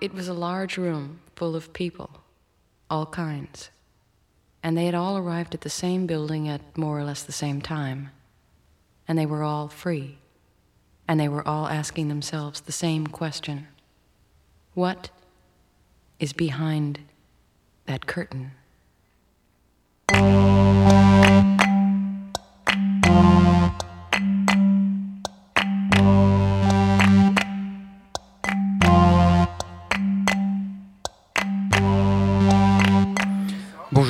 It was a large room full of people, all kinds, and they had all arrived at the same building at more or less the same time, and they were all free, and they were all asking themselves the same question What is behind that curtain?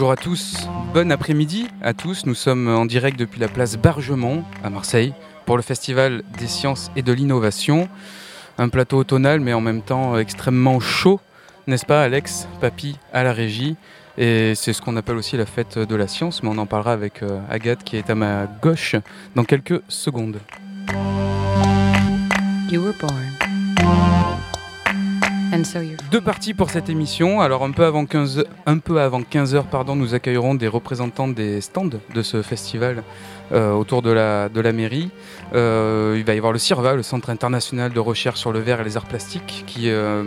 Bonjour à tous, bon après-midi à tous. Nous sommes en direct depuis la place Bargemont à Marseille pour le Festival des sciences et de l'innovation. Un plateau automnal mais en même temps extrêmement chaud, n'est-ce pas Alex, papy à la régie? Et c'est ce qu'on appelle aussi la fête de la science, mais on en parlera avec euh, Agathe qui est à ma gauche dans quelques secondes. You were born. Deux parties pour cette émission. Alors un peu avant 15, un peu avant 15 heures, pardon, nous accueillerons des représentants des stands de ce festival euh, autour de la, de la mairie. Euh, il va y avoir le CIRVA, le Centre international de recherche sur le verre et les arts plastiques, qui euh,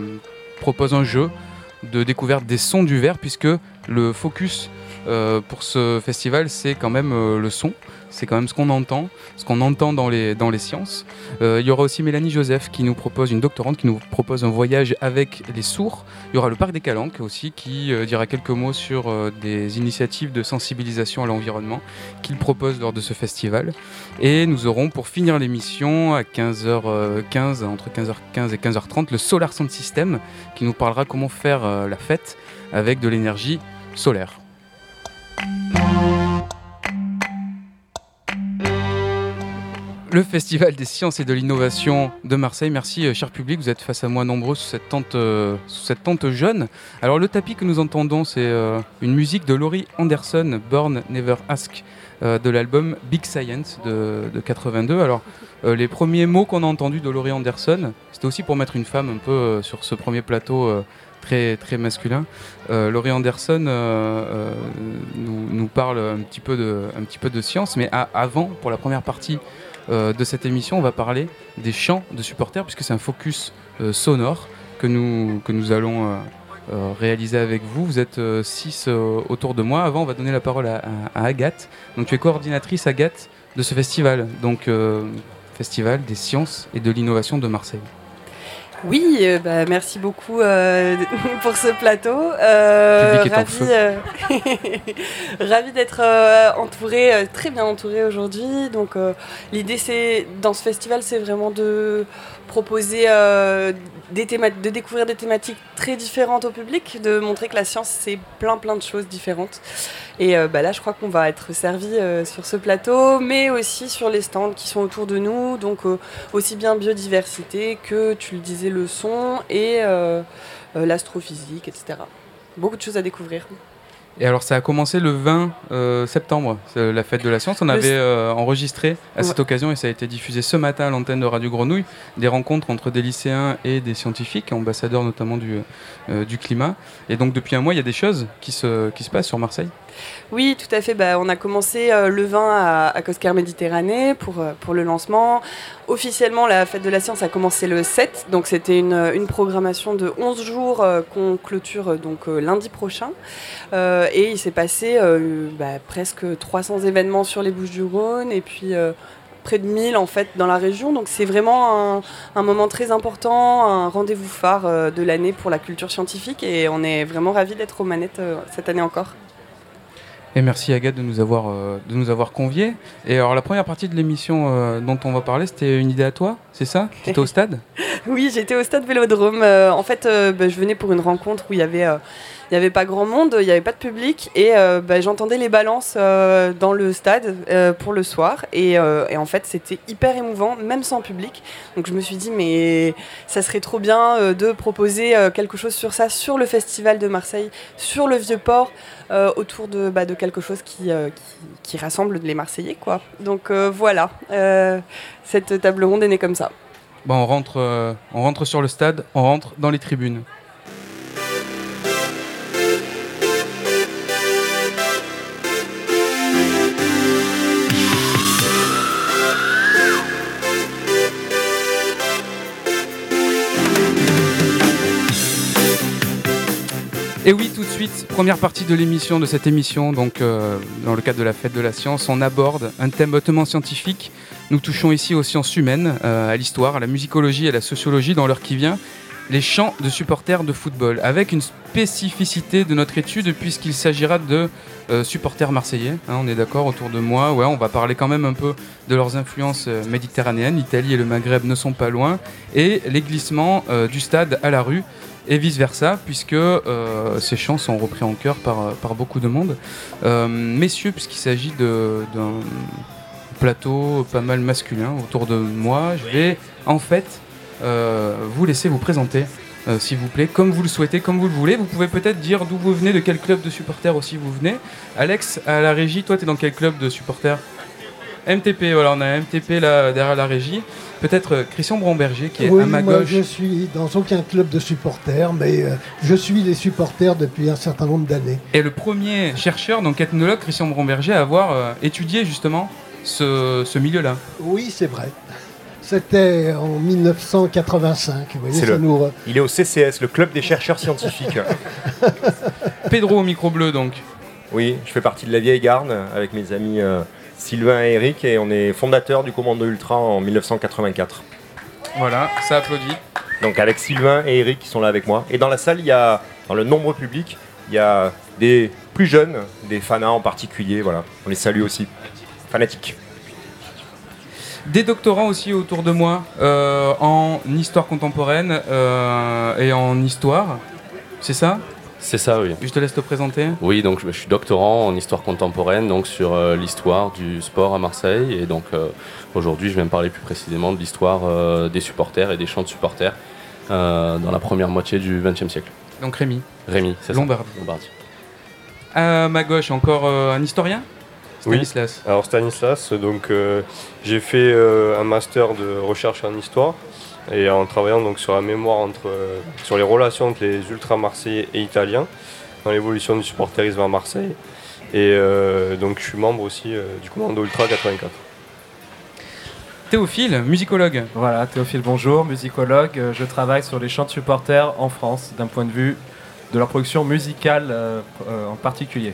propose un jeu de découverte des sons du verre, puisque le focus pour ce festival, c'est quand même le son. C'est quand même ce qu'on entend, ce qu'on entend dans les, dans les sciences. Euh, il y aura aussi Mélanie Joseph qui nous propose, une doctorante qui nous propose un voyage avec les sourds. Il y aura le Parc des Calanques aussi qui euh, dira quelques mots sur euh, des initiatives de sensibilisation à l'environnement qu'il propose lors de ce festival. Et nous aurons pour finir l'émission à 15h15, entre 15h15 et 15h30, le Solar Sound System qui nous parlera comment faire la fête avec de l'énergie solaire. Le Festival des sciences et de l'innovation de Marseille. Merci, euh, cher public, vous êtes face à moi nombreux sous cette tente, euh, sous cette tente jeune. Alors, le tapis que nous entendons, c'est euh, une musique de Laurie Anderson, Born Never Ask, de l'album Big Science de, de 82. Alors, les premiers mots qu'on a entendus de Laurie Anderson, c'était aussi pour mettre une femme un peu sur ce premier plateau. Très, très masculin. Laurie Anderson nous, parle un petit peu de, science, mais avant, pour la première partie euh, de cette émission, on va parler des chants de supporters, puisque c'est un focus euh, sonore que nous, allons euh, réaliser avec vous. Vous êtes six autour de moi. Avant, on va donner la parole à, Agathe. Donc, tu es coordinatrice, Agathe, de ce festival. Donc, Festival des sciences et de l'innovation de Marseille. Oui, euh, bah, merci beaucoup euh, pour ce plateau. Euh, ravi, euh, ravi d'être entouré, très bien entouré aujourd'hui. Donc l'idée, c'est dans ce festival, c'est vraiment de proposer des théma- de découvrir des thématiques très différentes au public, de montrer que la science c'est plein plein de choses différentes. Et euh, bah, là, je crois qu'on va être servi euh, sur ce plateau, mais aussi sur les stands qui sont autour de nous. Donc euh, aussi bien biodiversité que, tu le disais, le son et l'astrophysique, etc. Beaucoup de choses à découvrir. Et alors, ça a commencé le 20 euh, septembre, la fête de la science. On avait euh, enregistré à cette occasion, et ça a été diffusé ce matin à l'antenne de Radio Grenouille, des rencontres entre des lycéens et des scientifiques, ambassadeurs notamment du, euh, du climat. Et donc, depuis un mois, il y a des choses qui se, qui se passent sur Marseille. Oui, tout à fait. Bah, on a commencé euh, le 20 à, Coscar Méditerranée pour, euh, pour le lancement. Officiellement, la fête de la science a commencé le 7, donc c'était une, programmation de 11 jours euh, qu'on clôture donc lundi prochain. Et il s'est passé bah, presque 300 événements sur les Bouches-du-Rhône et puis près de 1000 en fait dans la région. Donc c'est vraiment un, un moment très important, un rendez-vous phare de l'année pour la culture scientifique et on est vraiment ravis d'être aux manettes cette année encore. Et merci Agathe de nous avoir, euh, de nous avoir conviés. Et alors, la première partie de l'émission euh, dont on va parler, c'était une idée à toi, c'est ça? Tu étais au stade? Oui, j'étais au stade Vélodrome. Euh, en fait, bah, je venais pour une rencontre où il y avait, il y avait pas grand monde, il n'y avait pas de public, et euh, bah, j'entendais les balances euh, dans le stade euh, pour le soir. Et, en fait, c'était hyper émouvant, même sans public. Donc je me suis dit, mais ça serait trop bien de proposer quelque chose sur ça, sur le festival de Marseille, sur le Vieux-Port, euh, autour de, bah, de quelque chose qui, rassemble les Marseillais, quoi. Donc voilà, cette table ronde est née comme ça. Bon, on rentre, on rentre sur le stade, on rentre dans les tribunes. Et oui, tout de suite, première partie de l'émission, de cette émission, donc euh, dans le cadre de la fête de la science, on aborde un thème hautement scientifique. Nous touchons ici aux sciences humaines, euh, à l'histoire, à la musicologie, à la sociologie dans l'heure qui vient, les chants de supporters de football, avec une spécificité de notre étude puisqu'il s'agira de euh, supporters marseillais. Hein, on est d'accord autour de moi. Ouais, on va parler quand même un peu de leurs influences méditerranéennes. L'Italie et le Maghreb ne sont pas loin, et les glissements du stade à la rue et vice-versa, puisque euh, ces chants sont repris en chœur par, par beaucoup de monde. Euh, messieurs, puisqu'il s'agit d'un plateau pas mal masculin autour de moi, je vais en fait euh, vous laisser vous présenter. s'il vous plaît, comme vous le souhaitez, comme vous le voulez. Vous pouvez peut-être dire d'où vous venez, de quel club de supporters aussi vous venez. Alex, à la régie, toi, tu es dans quel club de supporters? MTP, voilà, on a MTP là, derrière la régie. Peut-être euh, Christian Bromberger qui est à ma moi, gauche. Je suis dans aucun club de supporters, mais euh, je suis les supporters depuis un certain nombre d'années. Et le premier chercheur, donc ethnologue, Christian Bromberger, à avoir euh, étudié justement ce, milieu-là. Oui, c'est vrai. C'était en 1985. Vous voyez, ça nous... Il est au CCS, le club des chercheurs scientifiques. Pedro au micro bleu donc. Oui, je fais partie de la vieille garde avec mes amis Sylvain et Eric, et on est fondateur du Commando Ultra en 1984. Voilà, ça applaudit. Donc avec Sylvain et Eric qui sont là avec moi. Et dans la salle, il y a, dans le nombre public, il y a des plus jeunes, des fanas en particulier, voilà. On les salue aussi. Fanatiques. Des doctorants aussi autour de moi euh, en histoire contemporaine euh, et en histoire. C'est ça? C'est ça, oui. Je te laisse te présenter. Oui, donc je, suis doctorant en histoire contemporaine, donc sur euh, l'histoire du sport à Marseille. Et donc euh, aujourd'hui, je vais me parler plus précisément de l'histoire euh, des supporters et des chants de supporters dans la première moitié du XXe siècle. Donc Rémi. Rémi, c'est ça. Lombardie. À ma gauche, encore un historien Stanislas. Oui. Alors Stanislas, donc j'ai fait un master de recherche en histoire et en travaillant donc sur la mémoire entre, euh, sur les relations entre les ultra marseillais et italiens dans l'évolution du supporterisme à Marseille. Et euh, donc je suis membre aussi euh, du commando Ultra 84. Théophile, musicologue. Voilà, Théophile, bonjour, musicologue. Je travaille sur les chants de supporters en France d'un point de vue de leur production musicale en particulier.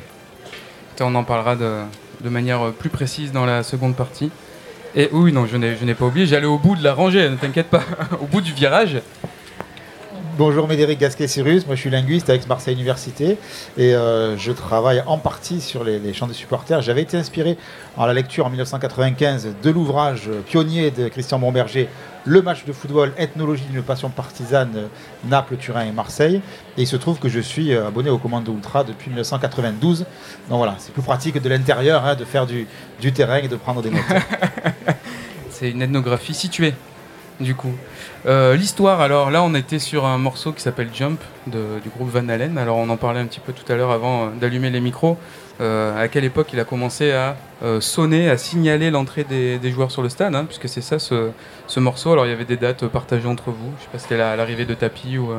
On en parlera de, de manière plus précise dans la seconde partie. Et oui, non, je n'ai pas oublié, j'allais au bout de la rangée, ne t'inquiète pas, au bout du virage. Bonjour Médéric Gasquet-Cyrus, moi je suis linguiste à Aix-Marseille Université et euh, je travaille en partie sur les, les chants des supporters. J'avais été inspiré en la lecture en 1995 de l'ouvrage pionnier de Christian Bomberger, Le match de football, ethnologie d'une passion partisane, Naples, Turin et Marseille. Et il se trouve que je suis euh, abonné au Commando Ultra depuis 1992. Donc voilà, c'est plus pratique de l'intérieur hein, de faire du, du terrain et de prendre des notes. c'est une ethnographie située du coup. Euh, l'histoire, alors là, on était sur un morceau qui s'appelle Jump du groupe Van Halen. Alors, on en parlait un petit peu tout à l'heure avant euh, d'allumer les micros. Euh, à quelle époque il a commencé à sonner, à signaler l'entrée des, joueurs sur le stade, hein, puisque c'est ça ce, ce, morceau. Alors, il y avait des dates partagées entre vous. Je sais pas si c'était l'arrivée de Tapi ou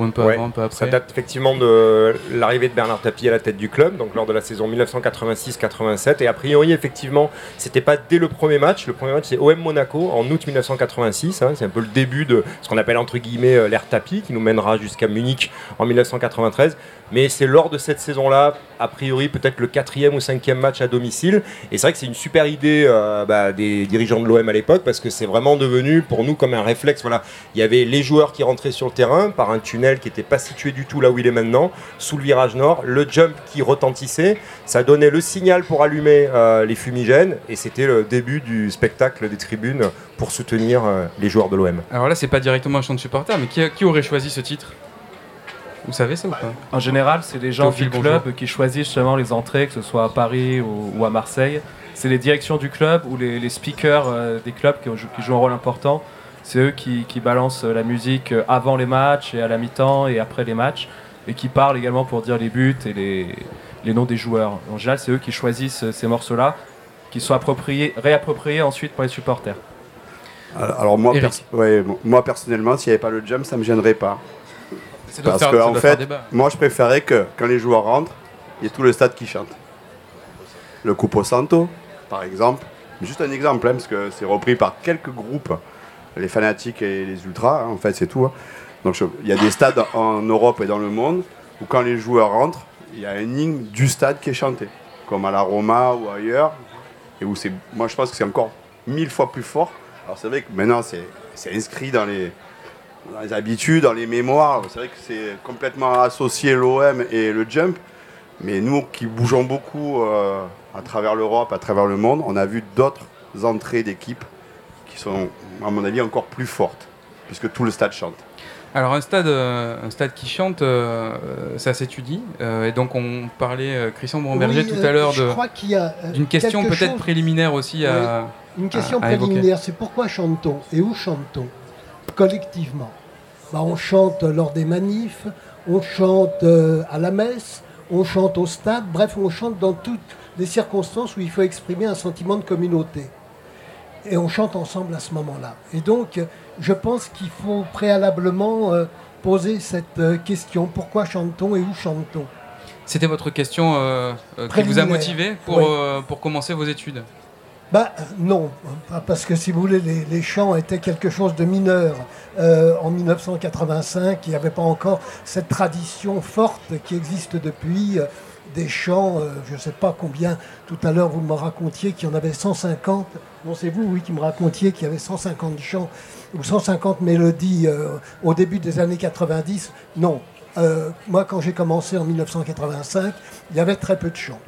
un peu avant, un peu après. Ça date effectivement de l'arrivée de Bernard Tapie à la tête du club, donc lors de la saison 1986-87. Et a priori, effectivement, c'était pas dès le premier match. Le premier match, c'est OM Monaco en août 1986. Hein. c'est un peu le début de ce qu'on appelle entre guillemets euh, l'ère Tapie, qui nous mènera jusqu'à Munich en 1993. Mais c'est lors de cette saison-là, a priori, peut-être le quatrième ou cinquième match à domicile. Et c'est vrai que c'est une super idée euh, bah, des dirigeants de l'OM à l'époque, parce que c'est vraiment devenu pour nous comme un réflexe. Voilà, il y avait les joueurs qui rentraient sur le terrain par un tunnel qui n'était pas situé du tout là où il est maintenant, sous le virage nord, le jump qui retentissait, ça donnait le signal pour allumer euh, les fumigènes, et c'était le début du spectacle des tribunes pour soutenir euh, les joueurs de l'OM. Alors là, c'est pas directement un chant de supporter, mais qui, qui aurait choisi ce titre? Vous savez ça ou pas? En général, c'est les gens du club qui choisissent justement les entrées, que ce soit à Paris ou, à Marseille. C'est les directions du club ou les, speakers euh, des clubs qui, jouent un rôle important. C'est eux qui, balancent la musique avant les matchs et à la mi-temps et après les matchs. Et qui parlent également pour dire les buts et les, noms des joueurs. En général, c'est eux qui choisissent ces morceaux-là, qui sont appropriés, réappropriés ensuite par les supporters. Alors, moi, moi personnellement, s'il n'y avait pas le jump, ça ne me gênerait pas. Parce que en fait, moi je préférais que quand les joueurs rentrent, il y ait tout le stade qui chante. Le Cupo Santo, par exemple, juste un exemple, hein, parce que c'est repris par quelques groupes, les fanatiques et les ultras, hein, en fait c'est tout. Hein. Donc il y a des stades en Europe et dans le monde où quand les joueurs rentrent, il y a un hymne du stade qui est chanté, comme à la Roma ou ailleurs, et où c'est, moi je pense que c'est encore mille fois plus fort. Alors c'est vrai que maintenant c'est, inscrit dans les, habitudes, dans les mémoires. C'est vrai que c'est complètement associé l'OM et le jump. Mais nous qui bougeons beaucoup euh, à travers l'Europe, à travers le monde, on a vu d'autres entrées d'équipes qui sont, à mon avis, encore plus fortes, puisque tout le stade chante. Alors un stade, euh, un stade qui chante, euh, ça s'étudie. et donc on parlait, Christian Bromberger, tout à l'heure d'une question peut-être préliminaire aussi à... Une question préliminaire, c'est pourquoi chante-t-on et où chante-t-on collectivement? Bah, On chante lors des manifs, on chante à la messe, on chante au stade, bref, on chante dans toutes les circonstances où il faut exprimer un sentiment de communauté. Et on chante ensemble à ce moment-là. Et donc, je pense qu'il faut préalablement euh, poser cette euh, question pourquoi chante-t-on et où chante-t-on? C'était votre question euh, qui vous a motivé pour, pour commencer vos études? Bah, non, parce que si vous voulez, les, chants étaient quelque chose de mineur. Euh, en 1985, il n'y avait pas encore cette tradition forte qui existe depuis. Des chants, je ne sais pas combien, tout à l'heure vous me racontiez qu'il y en avait 150. Non, c'est vous, oui, qui me racontiez qu'il y avait 150 chants ou 150 mélodies au début des années 90. Non, moi quand j'ai commencé en 1985, il y avait très peu de chants.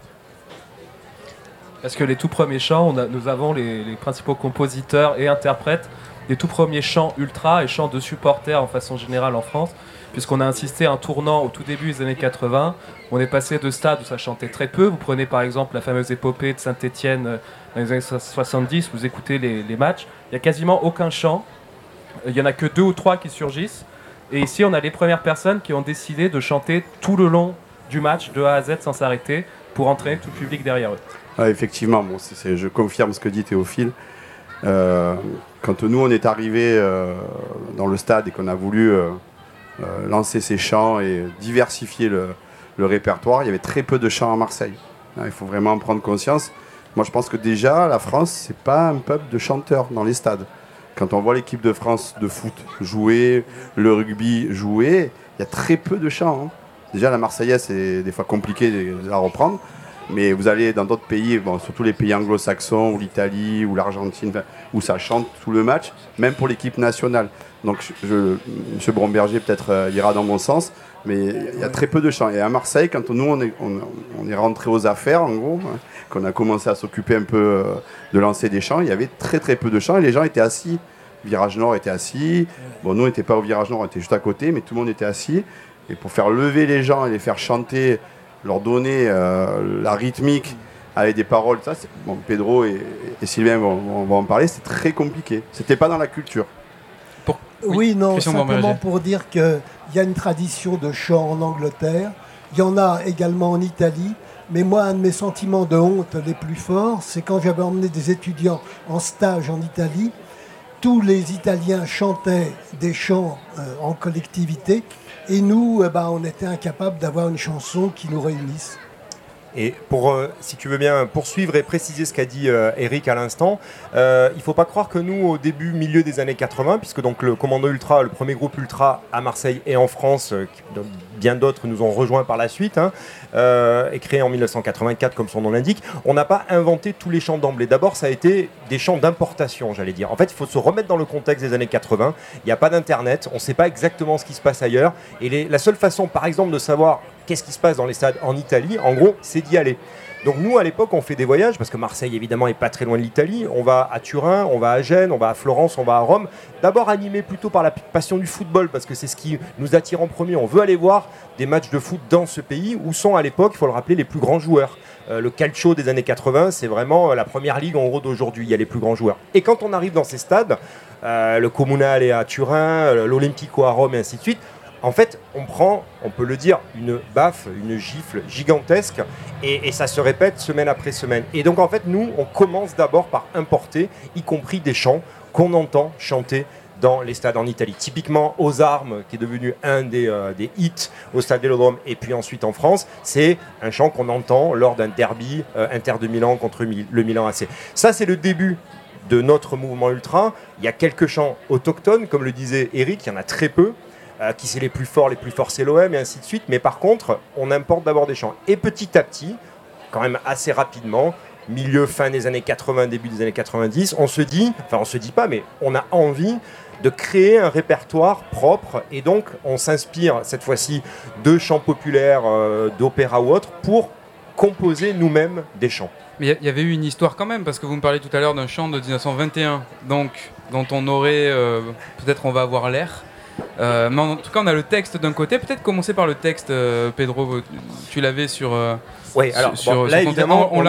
Parce que les tout premiers chants, nous avons les, principaux compositeurs et interprètes des tout premiers chants ultra et chants de supporters en façon générale en France, puisqu'on a insisté un tournant au tout début des années 80. On est passé de stades où ça chantait très peu. Vous prenez par exemple la fameuse épopée de Saint-Étienne euh, dans les années 70, vous écoutez les, les matchs, il n'y a quasiment aucun chant. Il n'y en a que deux ou trois qui surgissent. Et ici, on a les premières personnes qui ont décidé de chanter tout le long du match, de A à Z, sans s'arrêter, pour entraîner tout le public derrière eux effectivement, bon, je confirme ce que dit Théophile. Euh, quand nous, on est arrivé euh, dans le stade et qu'on a voulu euh, lancer ces chants et diversifier le, répertoire, il y avait très peu de chants à Marseille. il faut vraiment en prendre conscience. Moi, je pense que déjà, la France, c'est pas un peuple de chanteurs dans les stades. Quand on voit l'équipe de France de foot jouer, le rugby jouer, il y a très peu de chants. Hein. Déjà, la Marseillaise, c'est des fois compliqué à reprendre. Mais vous allez dans d'autres pays, surtout les pays anglo-saxons, ou l'Italie, ou l'Argentine, où ça chante tout le match, même pour l'équipe nationale. Donc M. Bromberger peut-être euh, ira dans mon sens, mais il y a très peu de chants. Et à Marseille, quand nous on est, on, est rentré aux affaires, en gros, hein, qu'on a commencé à s'occuper un peu euh, de lancer des chants, il y avait très très peu de chants et les gens étaient assis. Virage Nord était assis. Bon, nous, on n'était pas au Virage Nord, on était juste à côté, mais tout le monde était assis. Et pour faire lever les gens et les faire chanter leur donner euh, la rythmique avec des paroles, ça, bon, Pedro et, Sylvain vont, en parler, c'est très compliqué. C'était pas dans la culture. Oui, non, simplement pour dire qu'il y a une tradition de chant en Angleterre, il y en a également en Italie, mais moi, un de mes sentiments de honte les plus forts, c'est quand j'avais emmené des étudiants en stage en Italie, tous les Italiens chantaient des chants euh, en collectivité, et nous, eh ben, on était incapable d'avoir une chanson qui nous réunisse. Et pour, euh, si tu veux bien poursuivre et préciser ce qu'a dit euh, Eric à l'instant, euh, il ne faut pas croire que nous, au début, milieu des années 80, puisque donc le Commando Ultra, le premier groupe Ultra à Marseille et en France, bien d'autres nous ont rejoints par la suite, hein, et créé en 1984 comme son nom l'indique, on n'a pas inventé tous les chants d'emblée. D'abord, ça a été des chants d'importation, j'allais dire. En fait, il faut se remettre dans le contexte des années 80. Il n'y a pas d'internet, on ne sait pas exactement ce qui se passe ailleurs, et la seule façon, par exemple, de savoir qu'est-ce qui se passe dans les stades en Italie, en gros, c'est d'y aller. Donc nous, à l'époque, on fait des voyages, parce que Marseille, évidemment, est pas très loin de l'Italie. On va à Turin, on va à Gênes, on va à Florence, on va à Rome. D'abord animé plutôt par la passion du football, parce que c'est ce qui nous attire en premier. On veut aller voir des matchs de foot dans ce pays, où sont à l'époque, il faut le rappeler, les plus grands joueurs. Euh, le calcio des années 80, c'est vraiment euh, la première ligue en gros d'aujourd'hui. Il y a les plus grands joueurs. Et quand on arrive dans ces stades, euh, le Comunale à Turin, l'Olimpico à Rome et ainsi de suite, en fait, on prend, on peut le dire, une baffe, une gifle gigantesque, et, ça se répète semaine après semaine. Et donc, en fait, nous, on commence d'abord par importer, y compris des chants qu'on entend chanter dans les stades en Italie. Typiquement, aux armes, qui est devenu un des, euh, hits au stade Vélodrome, et puis ensuite en France, c'est un chant qu'on entend lors d'un derby euh, Inter de Milan contre le Milan AC. Ça, c'est le début de notre mouvement ultra. Il y a quelques chants autochtones, comme le disait Eric, il y en a très peu. Qui c'est les plus forts, les plus forts c'est l'OM et ainsi de suite. Mais par contre, on importe d'abord des chants. Et petit à petit, quand même assez rapidement, milieu, fin des années 80, début des années 90, on se dit, enfin on se dit pas, mais on a envie de créer un répertoire propre et donc on s'inspire cette fois-ci de chants populaires, euh, d'opéra ou autres pour composer nous-mêmes des chants. Mais il y, avait eu une histoire quand même, parce que vous me parlez tout à l'heure d'un chant de 1921, donc dont on aurait, euh, peut-être on va avoir l'air. Euh, mais en tout cas, on a le texte d'un côté. Peut-être commencer par le texte, Pedro. Tu l'avais sur, oui, alors là évidemment, on, est,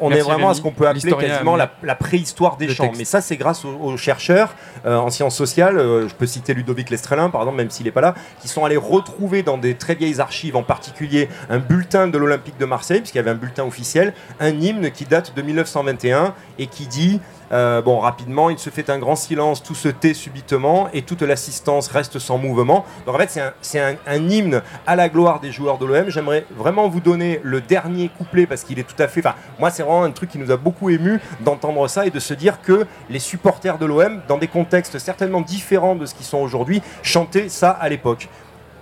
on, est vraiment à ce qu'on peut appeler quasiment la, préhistoire des champs. Mais ça, c'est grâce aux, chercheurs euh, en sciences sociales. Euh, je peux citer Ludovic Lestrelin, par exemple, même s'il n'est pas là, qui sont allés retrouver dans des très vieilles archives, en particulier un bulletin de l'Olympique de Marseille, puisqu'il y avait un bulletin officiel, un hymne qui date de 1921 et qui dit euh, bon, rapidement, il se fait un grand silence, tout se tait subitement et toute l'assistance reste sans mouvement. Donc en fait, c'est un, hymne à la gloire des joueurs de l'OM. J'aimerais vraiment vous donner le dernier couplet parce qu'il est tout à fait. Enfin, moi, c'est vraiment un truc qui nous a beaucoup ému d'entendre ça et de se dire que les supporters de l'OM, dans des contextes certainement différents de ce qu'ils sont aujourd'hui, chantaient ça à l'époque.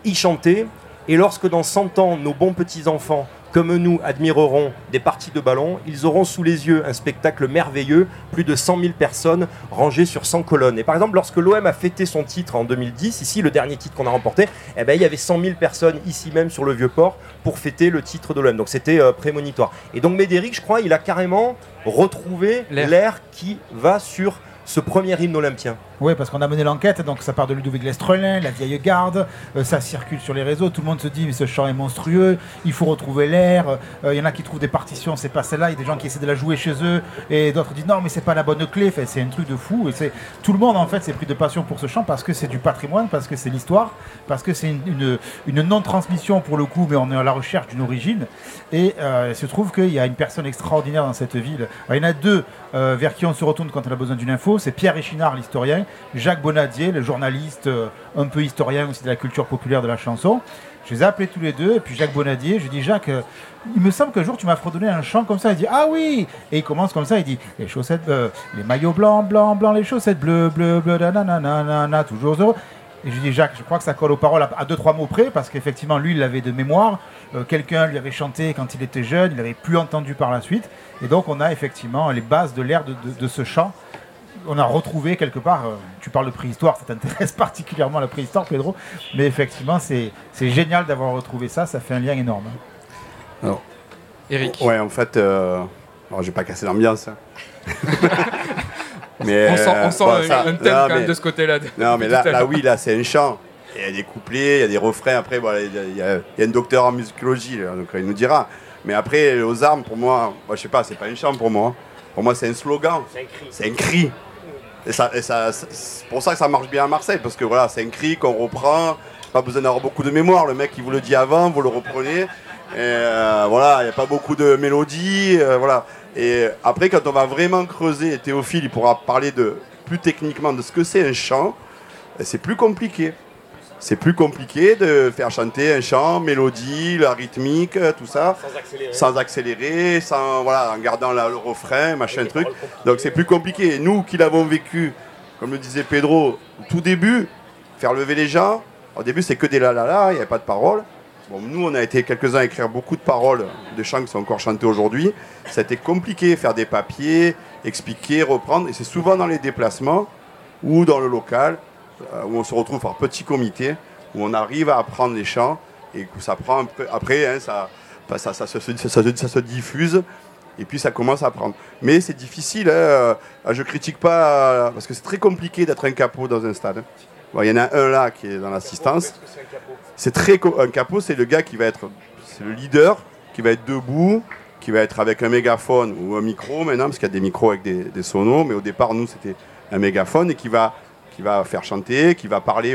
Ils chantaient et lorsque dans 100 ans, nos bons petits-enfants comme nous admireront des parties de ballon, ils auront sous les yeux un spectacle merveilleux, plus de 100 000 personnes rangées sur 100 colonnes. Et par exemple, lorsque l'OM a fêté son titre en 2010, ici le dernier titre qu'on a remporté, eh ben, il y avait 100 000 personnes ici même sur le Vieux-Port pour fêter le titre de l'OM. Donc c'était euh, prémonitoire. Et donc Médéric, je crois, il a carrément retrouvé l'air qui va sur ce premier hymne olympien. Oui, parce qu'on a mené l'enquête, donc ça part de Ludovic Lestrelin, la vieille garde, euh, ça circule sur les réseaux, tout le monde se dit mais ce chant est monstrueux, il faut retrouver l'air, euh, il y en a qui trouvent des partitions, c'est pas celle-là, il y a des gens qui essaient de la jouer chez eux, et d'autres disent non mais c'est pas la bonne clé, c'est un truc de fou, et c'est tout le monde en fait s'est pris de passion pour ce chant parce que c'est du patrimoine, parce que c'est l'histoire, parce que c'est une, une, non-transmission pour le coup, mais on est à la recherche d'une origine, et euh, il se trouve qu'il y a une personne extraordinaire dans cette ville, il y en a deux vers qui on se retourne quand on a besoin d'une info, c'est Pierre Échinard, l'historien, Jacques Bonadier, le journaliste euh, un peu historien aussi de la culture populaire de la chanson. Je les ai appelés tous les deux, et puis Jacques Bonadier, je dis Jacques, euh, il me semble qu'un jour tu m'as fredonné un chant comme ça. Il dit Ah oui Et il commence comme ça, il dit Les chaussettes, euh, les maillots blancs, blancs, blancs, les chaussettes bleues, bleues, bleues, nanana, toujours heureux. Et je dis Jacques, je crois que ça colle aux paroles à, deux, trois mots près, parce qu'effectivement, lui, il l'avait de mémoire. Quelqu'un lui avait chanté quand il était jeune, il n'avait plus entendu par la suite. Et donc, on a effectivement les bases de l'air de ce chant on a retrouvé quelque part, euh, tu parles de préhistoire, ça t'intéresse particulièrement la préhistoire, Pedro, mais effectivement, c'est génial d'avoir retrouvé ça, ça fait un lien énorme. Alors, Eric Ouais, en fait, euh, je vais pas casser l'ambiance. Hein. mais, on sent, euh, un, thème quand même de ce côté-là. Non, mais là, oui, là, c'est un chant. Il y a des couplets, il y a des refrains. Après, voilà, il, y a, un docteur en musicologie, donc il nous dira. Mais après, aux armes, pour moi, moi je sais pas, c'est pas un chant pour moi. Pour moi, c'est un slogan. C'est un cri. Et, ça, c'est pour ça que ça marche bien à Marseille, parce que voilà, c'est un cri qu'on reprend, pas besoin d'avoir beaucoup de mémoire. Le mec, il vous le dit avant, vous le reprenez. Et euh, voilà, il n'y a pas beaucoup de mélodies. Euh, voilà. Et après, quand on va vraiment creuser, Théophile, il pourra parler de, plus techniquement de ce que c'est un chant, c'est plus compliqué c'est plus compliqué de faire chanter un chant, mélodie, la rythmique, tout ça, sans accélérer, sans, voilà, en gardant le refrain, machin truc. Donc c'est plus compliqué. Nous qui l'avons vécu, comme le disait Pedro, tout début, faire lever les gens. Au début, c'est que des la la la, il n'y avait pas de paroles. Bon, nous, on a été quelques-uns à écrire beaucoup de paroles de chants qui sont encore chantés aujourd'hui. C'était compliqué, faire des papiers, expliquer, reprendre. Et c'est souvent dans les déplacements ou dans le local euh, où on se retrouve par petit comité, où on arrive à apprendre les chants et que ça prend après, hein, ça, ça, ça, se, diffuse et puis ça commence à prendre. Mais c'est difficile, hein, euh, je critique pas, parce que c'est très compliqué d'être un capot dans un stade. Il y en a un là qui est dans l'assistance. C'est très un capot, c'est le gars qui va être, c'est le leader, qui va être debout, qui va être avec un mégaphone ou un micro maintenant, parce qu'il y a des micros avec des, des sonos, mais au départ, nous, c'était un mégaphone et qui va qui va faire chanter, qui va parler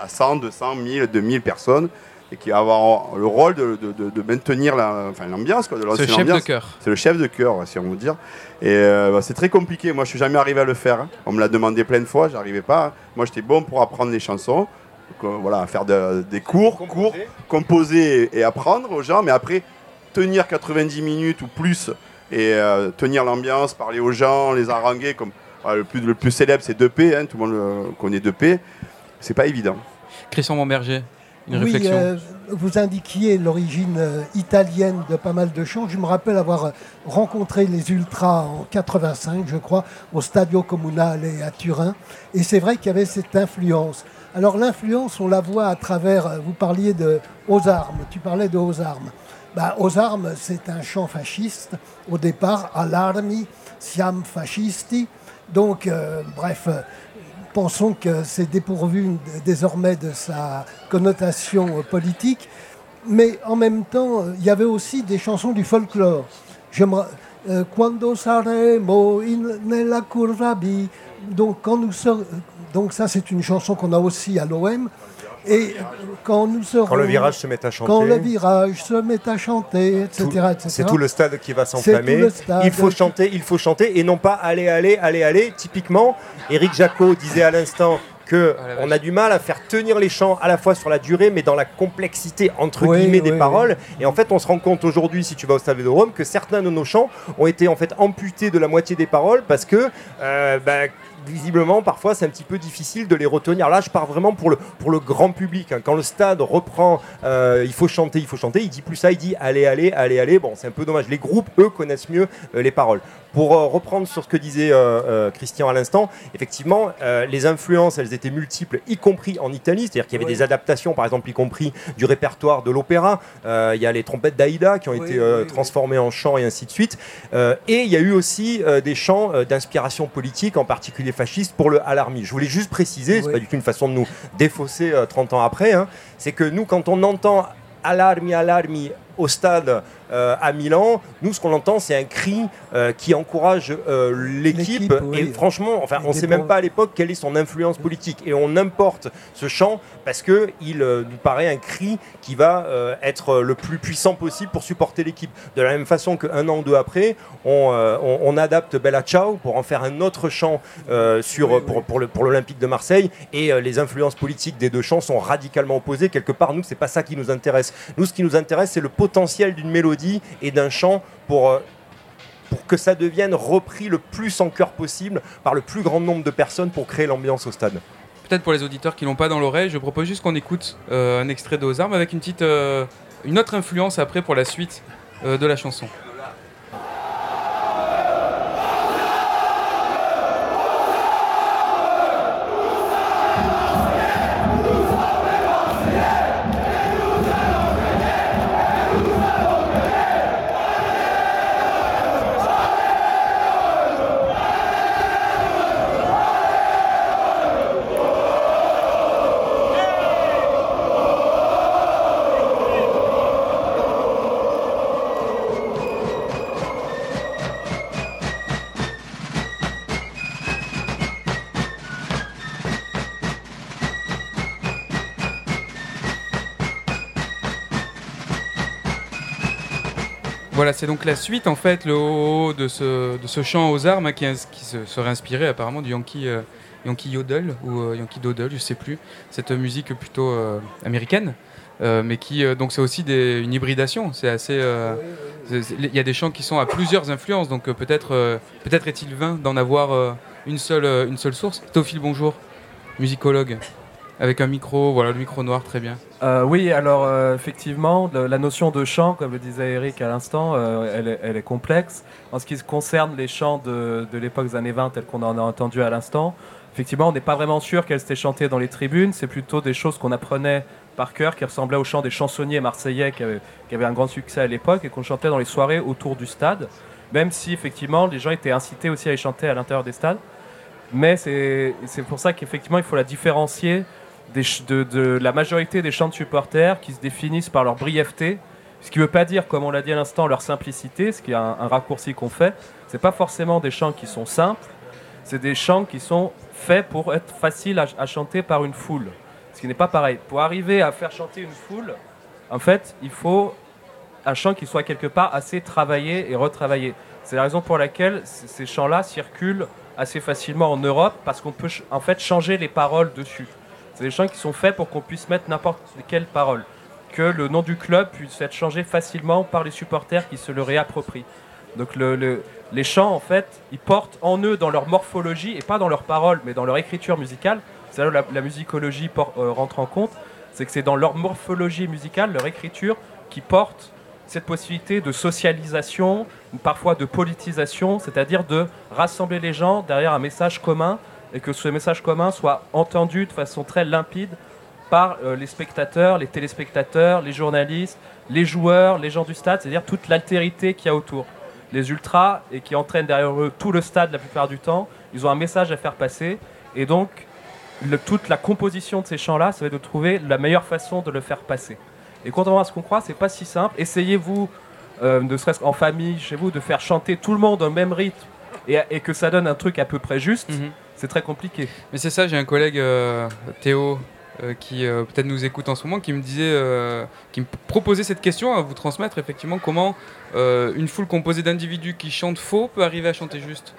à 100, 200, 1000, 2000 personnes et qui va avoir le rôle de, maintenir l'ambiance. c'est le chef de cœur. C'est le chef de cœur, si on veut dire. Et euh, bah, c'est très compliqué. Moi, je suis jamais arrivé à le faire. Hein. On me l'a demandé plein de fois, j'arrivais pas. Moi, j'étais bon pour apprendre les chansons. Donc, euh, voilà, faire des cours, composer. cours, composer et apprendre aux gens. Mais après, tenir 90 minutes ou plus et euh, tenir l'ambiance, parler aux gens, les haranguer comme le, plus, le plus célèbre, c'est 2P, hein, tout le monde connaît 2P. c'est pas évident. Christian Momberger, une oui, réflexion vous indiquiez l'origine italienne de pas mal de chants. Je me rappelle avoir rencontré les Ultras en 85, je crois, au Stadio Comunale à Turin. Et c'est vrai qu'il y avait cette influence. Alors l'influence, on la voit à travers, vous parliez de Aux armes, tu parlais de Aux armes. Bah, aux armes, c'est un chant fasciste. Au départ, Alarmi, siam fascisti. Donc, euh, bref, pensons que c'est dépourvu désormais de sa connotation politique. Mais en même temps, il y avait aussi des chansons du folklore. Euh, Quando saremo nella curva donc, quand nous donc ça c'est une chanson qu'on a aussi à l'OM. Et quand nous serons, quand le virage se met à chanter, quand le virage se met à chanter, etc. C'est tout le stade qui va s'enflammer. Il faut chanter, il faut chanter, et non pas aller, aller, aller, aller. Typiquement, Éric Jacot disait à l'instant que oh on a du mal à faire tenir les chants à la fois sur la durée, mais dans la complexité entre guillemets des paroles. Et en fait, on se rend compte aujourd'hui, si tu vas au Stade de Rome, que certains de nos chants ont été en fait amputés de la moitié des paroles parce que euh, bah, visiblement, parfois, c'est un petit peu difficile de les retenir. Là, je pars vraiment pour le, grand public. Hein. Quand le stade reprend, euh, il faut chanter, il faut chanter, il dit plus ça, il dit allez, allez, allez, allez. Bon, c'est un peu dommage. Les groupes, eux, connaissent mieux euh, les paroles. Pour euh, reprendre sur ce que disait Christian à l'instant, effectivement, les influences, elles étaient multiples, y compris en Italie. C'est-à-dire qu'il y avait des adaptations, par exemple, y compris du répertoire de l'opéra. Il y a les trompettes d'Aïda qui ont été transformées en chants et ainsi de suite. et il y a eu aussi des chants d'inspiration politique, en particulier fasciste pour le Alarmi. Je voulais juste préciser, c'est pas du tout une façon de nous défausser 30 euh, ans après, hein, c'est que nous, quand on entend Alarmi, Alarmi au stade euh, à Milan, nous, ce qu'on entend, c'est un cri euh, qui encourage euh, l'équipe. Et franchement, enfin, on ne sait même pas à l'époque quelle est son influence politique. Et on importe ce chant parce qu'il nous paraît un cri qui va être le plus puissant possible pour supporter l'équipe. De la même façon qu'un an ou deux après, on, adapte Bella Ciao pour en faire un autre chant sur, pour, pour l'Olympique de Marseille. Et les influences politiques des deux chants sont radicalement opposées. Quelque part, nous, c'est pas ça qui nous intéresse. Nous, ce qui nous intéresse, c'est le potentiel d'une mélodie et d'un chant pour, euh, pour que ça devienne repris le plus en cœur possible par le plus grand nombre de personnes pour créer l'ambiance au stade. Peut-être pour les auditeurs qui l'ont pas dans l'oreille, je propose juste qu'on écoute euh, un extrait de Aux Armes avec une petite, euh, une autre influence après pour la suite de la chanson. Voilà, c'est donc la suite, en fait, le haut de ce, de ce chant aux armes hein, qui, se, serait inspiré apparemment du Yankee, euh, Yankee Yodel ou euh, Yankee Doodle, je sais plus. Cette musique plutôt euh, américaine, mais qui donc c'est aussi une hybridation. C'est assez. Il y a des chants qui sont à plusieurs influences, donc peut-être peut-être est-il vain d'en avoir une seule une seule source. Théophile, bonjour, musicologue. Avec un micro, voilà, le micro noir, très bien. Euh, oui, alors euh, effectivement, la notion de chant, comme le disait Eric à l'instant, euh, elle, est complexe. En ce qui concerne les chants de, l'époque des années 20, tels qu'on en a entendu à l'instant, effectivement, on n'est pas vraiment sûr qu'elles étaient chantées dans les tribunes. C'est plutôt des choses qu'on apprenait par cœur, qui ressemblaient aux chants des chansonniers marseillais qui avaient, qui avaient un grand succès à l'époque et qu'on chantait dans les soirées autour du stade. Même si effectivement, les gens étaient incités aussi à les chanter à l'intérieur des stades. Mais c'est pour ça qu'effectivement, il faut la différencier de, la majorité des chants de supporters qui se définissent par leur brièveté, ce qui ne veut pas dire, comme on l'a dit à l'instant, leur simplicité, ce qui est un, raccourci qu'on fait. C'est pas forcément des chants qui sont simples, c'est des chants qui sont faits pour être faciles à, chanter par une foule, ce qui n'est pas pareil. Pour arriver à faire chanter une foule, en fait, il faut un chant qui soit quelque part assez travaillé et retravaillé. C'est la raison pour laquelle ces chants-là circulent assez facilement en Europe parce qu'on peut en fait changer les paroles dessus. C'est des chants qui sont faits pour qu'on puisse mettre n'importe quelle parole. Que le nom du club puisse être changé facilement par les supporters qui se le réapproprient. Donc les chants, en fait, ils portent en eux, dans leur morphologie, et pas dans leurs paroles, mais dans leur écriture musicale, c'est là où la, musicologie rentre en compte, c'est que c'est dans leur morphologie musicale, leur écriture, qui porte cette possibilité de socialisation, parfois de politisation, c'est-à-dire de rassembler les gens derrière un message commun et que ce message commun soit entendu de façon très limpide par euh, les spectateurs, les téléspectateurs, les journalistes, les joueurs, les gens du stade, c'est-à-dire toute l'altérité qu'il y a autour. Les ultras, et qui entraînent derrière eux tout le stade la plupart du temps, ils ont un message à faire passer, et donc toute la composition de ces chants-là, ça va être de trouver la meilleure façon de le faire passer. Et contrairement à ce qu'on croit, c'est pas si simple. Essayez-vous, euh, ne serait-ce qu'en famille, chez vous, de faire chanter tout le monde au même rythme et, que ça donne un truc à peu près juste. Mhm. C'est très compliqué. Mais c'est ça, j'ai un collègue, euh, Théo, euh, qui peut-être nous écoute en ce moment, qui me disait, qui me proposait cette question à vous transmettre effectivement comment une foule composée d'individus qui chantent faux peut arriver à chanter juste.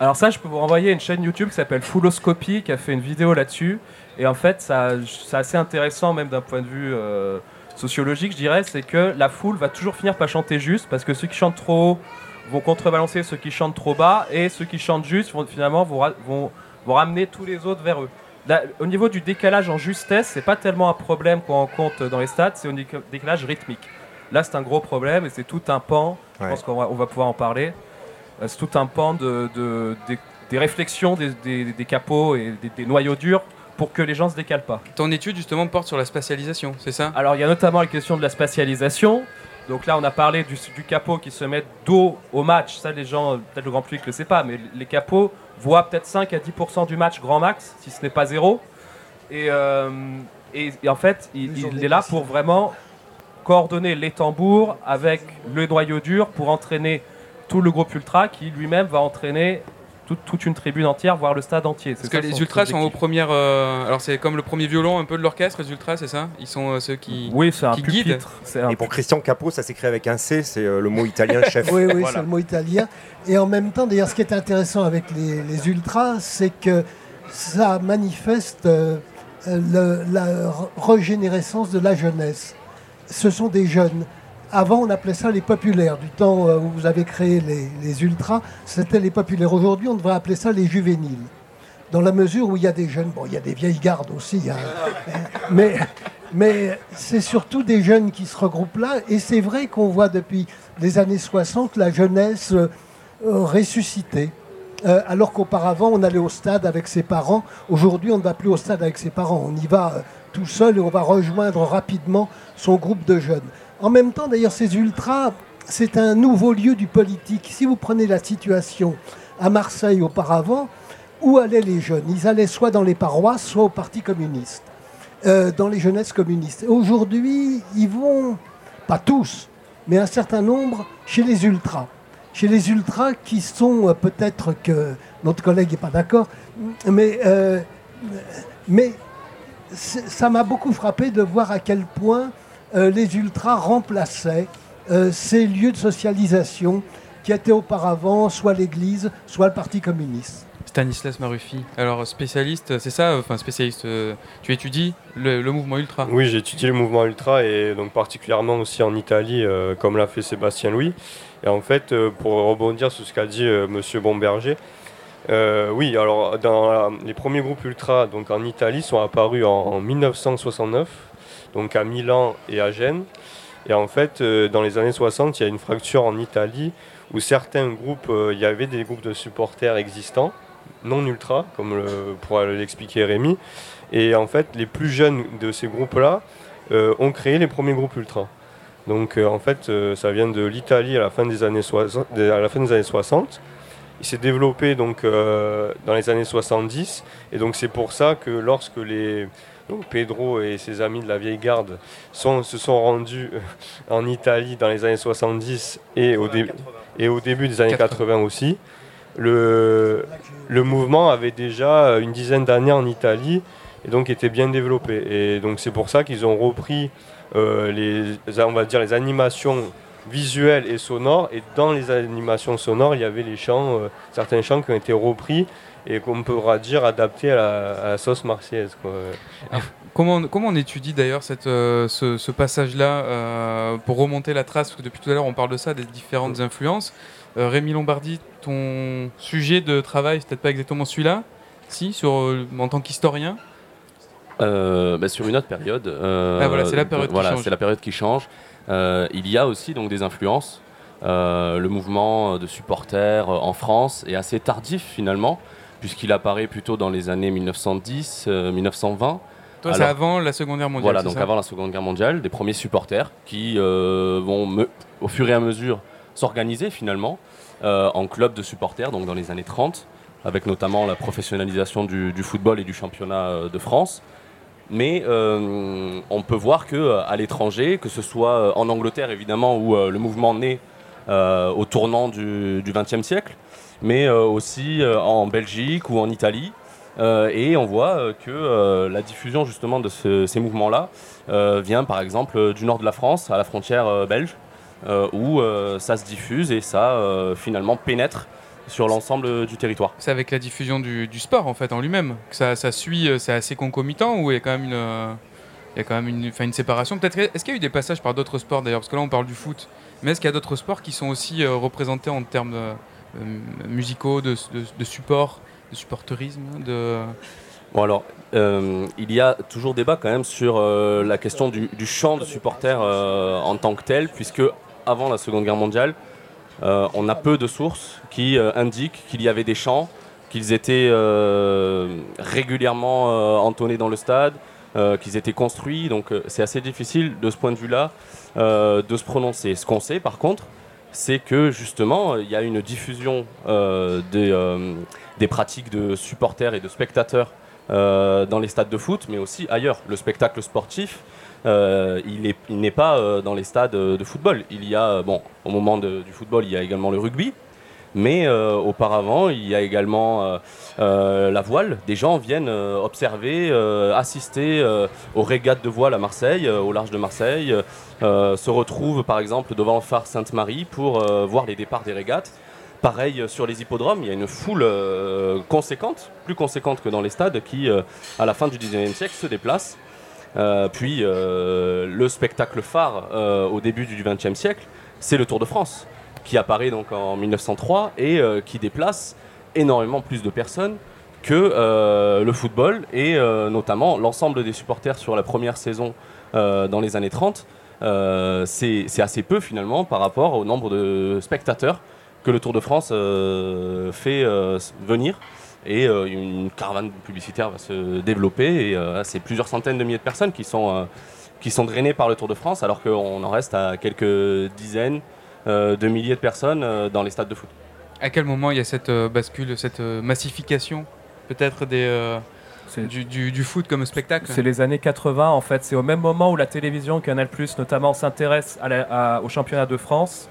Alors ça, je peux vous renvoyer à une chaîne YouTube qui s'appelle Fouloscopie, qui a fait une vidéo là-dessus. Et en fait, c'est assez intéressant, même d'un point de vue euh, sociologique, je dirais, c'est que la foule va toujours finir par chanter juste, parce que ceux qui chantent trop haut vont contrebalancer ceux qui chantent trop bas, et ceux qui chantent juste vont finalement vont, vont, ramener tous les autres vers eux. au niveau du décalage en justesse, c'est pas tellement un problème qu'on rencontre dans les stats, c'est un décalage rythmique. Là, c'est un gros problème et c'est tout un pan. Je pense qu'on va, on va, pouvoir en parler. Euh, c'est tout un pan de, des, réflexions des, des, capots et des, noyaux durs pour que les gens se décalent pas. Ton étude justement porte sur la spatialisation, c'est ça? Alors il y a notamment la question de la spatialisation. Donc là on a parlé du, capot qui se met dos au match. Ça les gens, peut-être le grand public ne le sait pas, mais les capots voient peut-être 5 à 10% du match grand max, si ce n'est pas zéro. Et, euh, et, en fait il, est là pour vraiment coordonner les tambours avec le noyau dur pour entraîner tout le groupe ultra qui lui-même va entraîner toute, une tribune entière, voire le stade entier. Parce que les ultras sont aux premières. Euh, alors c'est comme le premier violon un peu de l'orchestre, les ultras, c'est ça? Ils sont euh, ceux qui, oui, c'est un qui guident. Et pour Christian Capot, ça s'écrit avec un C, c'est euh, le mot italien chef. oui, oui, c'est le mot italien. Et en même temps, d'ailleurs, ce qui est intéressant avec les, ultras, c'est que ça manifeste la régénérescence de la jeunesse. Ce sont des jeunes avant, on appelait ça les populaires. Du temps euh, où vous avez créé les, ultras, c'était les populaires. Aujourd'hui, on devrait appeler ça les juvéniles. Dans la mesure où il y a des jeunes, bon, il y a des vieilles gardes aussi, hein. mais, mais c'est surtout des jeunes qui se regroupent là. Et c'est vrai qu'on voit depuis les années 60 la jeunesse euh, ressusciter. Euh, alors qu'auparavant, on allait au stade avec ses parents. Aujourd'hui, on ne va plus au stade avec ses parents. On y va tout seul et on va rejoindre rapidement son groupe de jeunes. En même temps, d'ailleurs, ces ultras, c'est un nouveau lieu du politique. Si vous prenez la situation à Marseille auparavant, où allaient les jeunes? Ils allaient soit dans les paroisses, soit au Parti communiste, euh, dans les jeunesses communistes. Aujourd'hui, ils vont, pas tous, mais un certain nombre, chez les ultras. Chez les ultras qui sont, euh, peut-être que notre collègue n'est pas d'accord, mais, euh, mais ça m'a beaucoup frappé de voir à quel point euh, les ultras remplaçaient euh, ces lieux de socialisation qui étaient auparavant soit l'Église, soit le Parti communiste. Stanislas Marufi, alors spécialiste, c'est ça, enfin spécialiste, euh, tu étudies le, mouvement ultra? Oui, j'ai étudié le mouvement ultra et donc particulièrement aussi en Italie, comme l'a fait Sébastien Louis. Et en fait, pour rebondir sur ce qu'a dit Monsieur Bomberger, oui, alors dans les premiers groupes ultra donc en Italie sont apparus en 1969 donc à Milan et à Gênes. Et en fait, euh, dans les années 60, il y a une fracture en Italie où certains groupes, euh, il y avait des groupes de supporters existants, non ultra, comme pourra l'expliquer Rémi. Et en fait, les plus jeunes de ces groupes-là euh, ont créé les premiers groupes ultra. Donc en fait, ça vient de l'Italie à la fin des années 60. À la fin des années 60. Il s'est développé donc dans les années 70 et donc c'est pour ça que lorsque les donc Pedro et ses amis de la vieille garde sont, se sont rendus euh, en Italie dans les années 70 et au, et au début des années 80, aussi. Le, le mouvement avait déjà une dizaine d'années en Italie et donc était bien développé. Et donc c'est pour ça qu'ils ont repris euh, les, on va dire les animations visuelles et sonores. Et dans les animations sonores, il y avait les chants, euh, certains chants qui ont été repris et qu'on pourra dire adapté à la, sauce marseillaise. comment, comment on étudie d'ailleurs euh, ce, ce passage-là euh, pour remonter la trace? Parce que depuis tout à l'heure on parle de ça, des différentes influences. Euh, Rémi Lombardi, ton sujet de travail, c'est peut-être pas exactement celui-là, Si, sur, en tant qu'historien? Bah, Sur une autre période. ah, voilà, c'est la période voilà, qui change. c'est la période qui change. il y a aussi donc des influences. le mouvement de supporters en France est assez tardif finalement, puisqu'il apparaît plutôt dans les années 1910-1920. Toi, c'est avant la Seconde Guerre mondiale. Voilà, donc avant la Seconde Guerre mondiale, des premiers supporters qui euh, vont, au fur et à mesure, s'organiser finalement euh, en clubs de supporters, donc dans les années 30, avec notamment la professionnalisation du, football et du championnat euh, de France. Mais on peut voir que à l'étranger, que ce soit en Angleterre évidemment, où le mouvement naît au tournant du XXe siècle, mais aussi en Belgique ou en Italie, euh, et on voit euh, que euh, la diffusion justement de ces mouvements-là vient par exemple du nord de la France, à la frontière belge, où ça se diffuse et ça finalement pénètre sur l'ensemble du territoire. C'est avec la diffusion du, sport en fait en lui-même que ça, suit, c'est assez concomitant ou il y a quand même une, il y a quand même une, une séparation? Peut-être est-ce qu'il y a eu des passages par d'autres sports d'ailleurs? Parce que là on parle du foot, mais est-ce qu'il y a d'autres sports qui sont aussi représentés en termes musicaux de, support de supporterisme de... Bon alors, euh, il y a toujours débat quand même sur euh, la question du, chant de supporters euh, en tant que tel, puisque avant la Seconde Guerre mondiale, on a peu de sources qui indiquent qu'il y avait des chants, qu'ils étaient régulièrement entonnés dans le stade, qu'ils étaient construits. Donc c'est assez difficile de ce point de vue-là de se prononcer. Ce qu'on sait par contre, c'est que justement, il y a une diffusion des des pratiques de supporters et de spectateurs euh, dans les stades de foot, mais aussi ailleurs. Le spectacle sportif, euh, il n'est pas euh, dans les stades de football. Il y a, bon, au moment du football, il y a également le rugby, mais auparavant, il y a également la voile. Des gens viennent observer, assister aux régates de voile à Marseille, au large de Marseille, se retrouvent par exemple devant le phare Sainte-Marie pour voir les départs des régates. Pareil sur les hippodromes, il y a une foule euh, conséquente, plus conséquente que dans les stades, qui, euh, à la fin du 19e siècle, se déplace. Euh, puis le spectacle phare au début du 20e siècle, c'est le Tour de France, qui apparaît donc en 1903 et qui déplace énormément plus de personnes que le football et notamment l'ensemble des supporters sur la première saison dans les années 30. c'est assez peu finalement par rapport au nombre de spectateurs que le Tour de France euh, fait euh, venir et euh, une caravane publicitaire va se développer et c'est plusieurs centaines de milliers de personnes qui sont, qui sont drainées par le Tour de France alors qu'on en reste à quelques dizaines de milliers de personnes dans les stades de foot. À quel moment il y a cette bascule, cette massification peut-être des... Du, du, foot comme spectacle? C'est les années 80 en fait. C'est au même moment où la télévision, Canal notamment, s'intéresse au championnat de France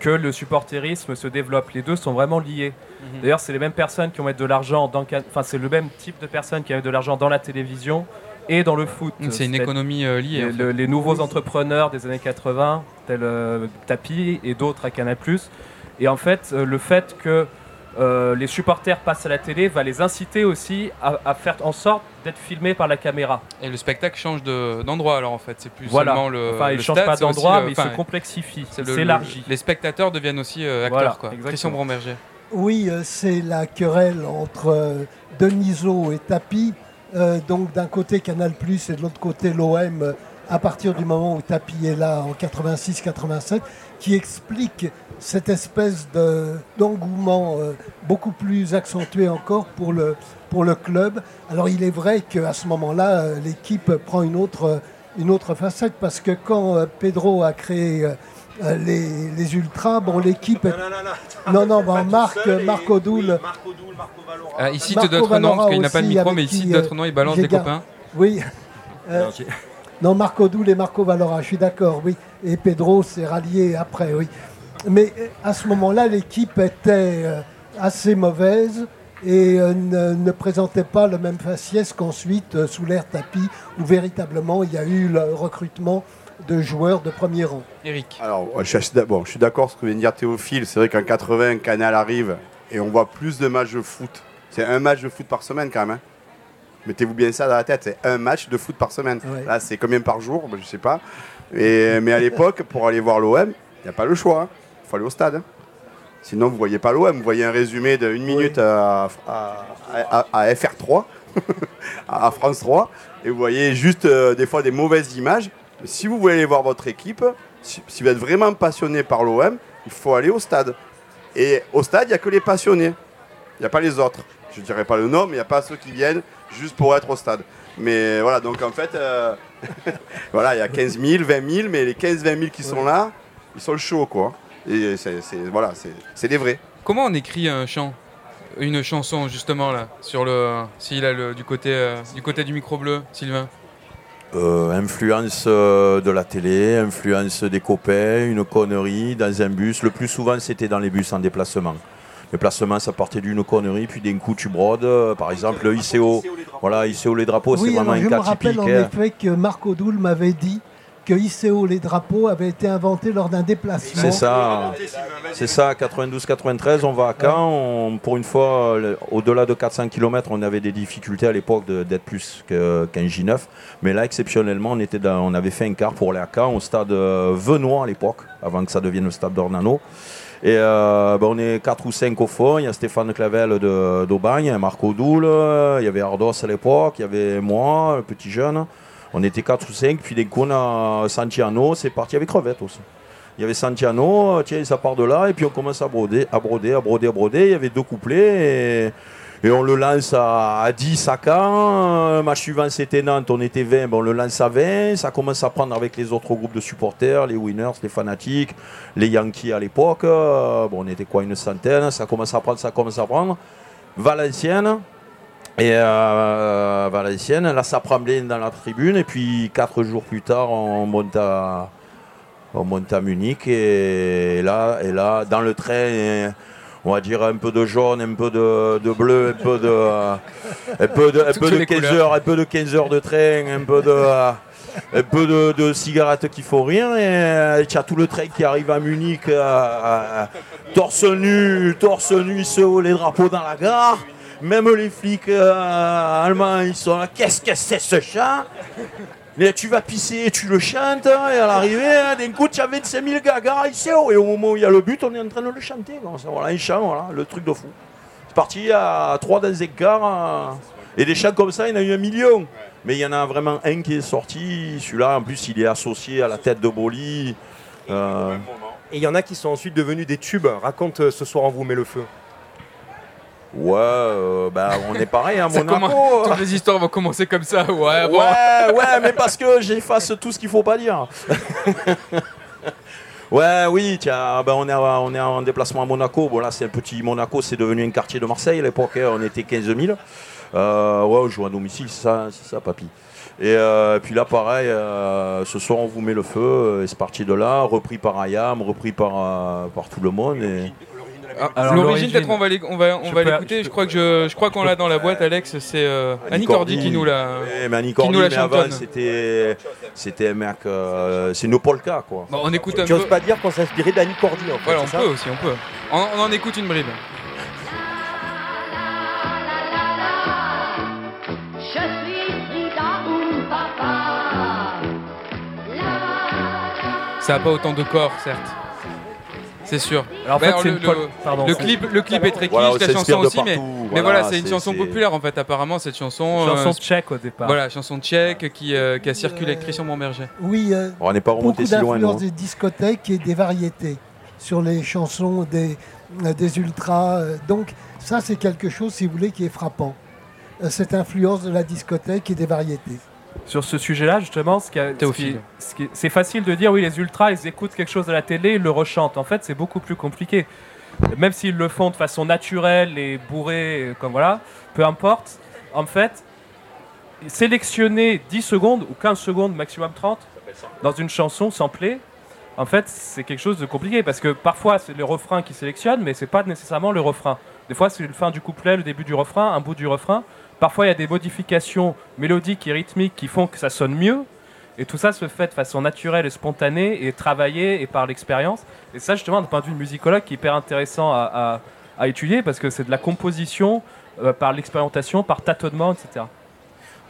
que le supporterisme se développe. Les deux sont vraiment liés. Mhm. D'ailleurs, c'est les mêmes personnes qui vont mettre de l'argent dans. Enfin, c'est le même type de personnes qui mettent de l'argent dans la télévision et dans le foot. C'est une économie euh, liée. Les, nouveaux entrepreneurs des années 80, tels euh, Tapi et d'autres à Canal+. Et en fait, euh, le fait que euh, les supporters passent à la télé va les inciter aussi à, faire en sorte d'être filmés par la caméra. Et le spectacle change d'endroit alors en fait, c'est plus seulement le. Enfin, il ne change pas d'endroit, mais il se complexifie, s'élargit. Les spectateurs deviennent aussi euh, acteurs quoi. Christian Bromberger. Oui, c'est la querelle entre Deniso et Tapi. Donc d'un côté Canal Plus et de l'autre côté l'OM à partir du moment où Tapi est là en 86-87, qui explique cette espèce d'engouement euh, beaucoup plus accentué encore pour le, pour le club. Alors il est vrai qu'à ce moment-là, euh, l'équipe prend une autre, une autre facette, parce que quand euh, Pedro a créé les, les, Ultras, bon, l'équipe... Non, non, non, bon, Marc, Marc Odoul... Ah, ici, d'autres noms, parce qu'il n'a pas de micro, mais ici, d'autres noms, il balance des copains. Oui. Non, Marco Doul et Marco Valora, je suis d'accord, oui. Et Pedro s'est rallié après, oui. Mais euh, à ce moment-là, l'équipe était euh, assez mauvaise et euh, ne, présentait pas le même faciès qu'ensuite sous l'air tapis, où véritablement il y a eu le recrutement de joueurs de premier rang. Eric. Alors, je suis d'accord ce que vient de dire Théophile. C'est vrai qu'en 80, Canal arrive et on voit plus de matchs de foot. C'est un match de foot par semaine quand même. Hein. Mettez-vous bien ça dans la tête, c'est un match de foot par semaine. Là, c'est combien par jour? Je sais pas. Et, mais à l'époque, pour aller voir l'OM, il n'y a pas le choix. Il hein. faut aller au stade. Hein. Sinon, vous voyez pas l'OM, vous voyez un résumé de une minute à, FR3, à France 3, et vous voyez juste euh, des fois des mauvaises images. Si vous voulez voir votre équipe, si, vous êtes vraiment passionné par l'OM, il faut aller au stade. Et au stade, il n'y a que les passionnés. Il n'y a pas les autres. Je ne dirais pas le nom, mais il n'y a pas ceux qui viennent juste pour être au stade. Mais voilà, donc en fait, euh, voilà, il y a 15 000, 20 000, mais les 15-20 000 qui sont là, ils sont le show, quoi. Et c'est, voilà, c'est des vrais. Comment on écrit un chant Une chanson, justement, là, sur le. S'il a le, du, côté, euh, du côté du micro bleu, Sylvain? Euh, influence de la télé, influence des copains, une connerie dans un bus. Le plus souvent, c'était dans les bus en déplacement. Le placement, ça partait d'une connerie, puis d'un coup, tu brodes. Euh, par exemple, le ICO, voilà, ICO les drapeaux, c'est vraiment un cas Je me rappelle en hein. effet que Marco Doul m'avait dit que ICO les drapeaux avait été inventé lors d'un déplacement. C'est ça, c'est ça, 92-93, on va à Caen, pour une fois, au-delà de 400 km, on avait des difficultés à l'époque d'être plus qu'un J9, mais là, exceptionnellement, on, était on avait fait un quart pour aller à Caen, au stade euh, Venois à l'époque, avant que ça devienne le stade d'Ornano. Et euh, ben, on est 4 ou 5 au fond. Il y a Stéphane Clavel d'Aubagne, Marco Doul, il y avait Ardos à l'époque, il y avait moi, le petit jeune. On était 4 ou 5. Puis d'un coup, on a Santiano, c'est parti avec Crevette aussi. Il y avait Santiano, tiens, ça part de là, et puis on commence à broder, à broder, à broder, à broder. Il y avait deux couplets. Et on le lance à, 10 à Caen. Match suivant, c'était Nantes, on était 20, on le lance à 20. Ça commence à prendre avec les autres groupes de supporters, les winners, les fanatiques, les Yankees à l'époque. Bon, on était quoi, une centaine. Ça commence à prendre, ça commence à prendre. Valenciennes. Et euh, Valenciennes, là, ça prend bien dans la tribune. Et puis, quatre jours plus tard, on monte à, on monte à Munich. Et là, et là, dans le train on va dire un peu de jaune, un peu de, bleu, un peu de, un peu de, un peu de 15 heures, un peu de 15 heures de train, un peu de, un peu de, cigarettes qui font rien et tu as tout le train qui arrive à Munich, euh, euh, torse nu, torse nu, se les drapeaux dans la gare. Même les flics euh, allemands, ils sont là. Qu'est-ce que c'est ce chat? Mais tu vas pisser, tu le chantes, hein, et à l'arrivée, hein, d'un coup, tu as 25 000 gagas ici, et au moment où il y a le but, on est en train de le chanter. voilà, un chant, voilà, le truc de fou. C'est parti à 3 dans les quarts, et des chants comme ça, il y en a eu un million. Mais il y en a vraiment un qui est sorti, celui-là, en plus, il est associé à la tête de Boli. Euh. Et il y en a qui sont ensuite devenus des tubes. Raconte euh, ce soir, on vous met le feu. Ouais, euh, bah, on est pareil à hein, Monaco. Toutes les histoires vont commencer comme ça. Ouais, ouais, ouais, mais parce que j'efface tout ce qu'il faut pas dire. ouais, oui, tiens, ben on, est, on est en déplacement à Monaco. Bon, là, c'est un petit Monaco, c'est devenu un quartier de Marseille. À l'époque, hein, on était 15 000. Euh, ouais, on joue à domicile, c'est ça, c'est ça, papy. Et euh, puis là, pareil, ce soir, on vous met le feu. Et c'est parti de là, repris par Ayam, repris par, par tout le monde. Et... Ah, l'origine, peut-être on va l'écouter. Je, crois que je, je crois qu'on l'a dans la boîte, Alex. C'est euh, Annie Cordy qui nous l'a. mais Annie Cordy, mais avant, c'était, c'était un mec, euh, c'est nos polka quoi. on écoute un pas dire qu'on s'est inspiré d'Annie Cordy en fait. on peut aussi, on peut. On, en écoute une bribe. Ça n'a pas autant de corps, certes. C'est sûr. Alors, en fait, le, le, clip, le clip est très kitsch, la chanson aussi, mais, mais voilà, c'est une chanson populaire en fait. Apparemment, cette chanson. Chanson euh, tchèque au départ. Voilà, chanson tchèque qui, euh, qui a circulé avec Christian Montberger. Oui, euh, on n'est pas remonté si loin. des discothèques et des variétés sur les chansons des, des ultras. Donc, ça, c'est quelque chose, si vous voulez, qui est frappant. Cette influence de la discothèque et des variétés sur ce sujet-là, justement, ce c'est facile de dire oui, les ultras, ils écoutent quelque chose à la télé, ils le rechantent. En fait, c'est beaucoup plus compliqué. Même s'ils le font de façon naturelle et bourrée, comme voilà, peu importe. En fait, sélectionner 10 secondes ou 15 secondes, maximum 30, dans une chanson samplée, en fait, c'est quelque chose de compliqué parce que parfois c'est le refrain qui sélectionne, mais c'est pas nécessairement le refrain. Des fois, c'est le fin du couplet, le début du refrain, un bout du refrain. Parfois, il y a des modifications mélodiques et rythmiques qui font que ça sonne mieux. Et tout ça se fait de façon naturelle et spontanée et travaillée et par l'expérience. Et ça, justement, d'un point de vue musicologue, qui est hyper intéressant à, étudier parce que c'est de la composition euh, par l'expérimentation, par tâtonnement, etc.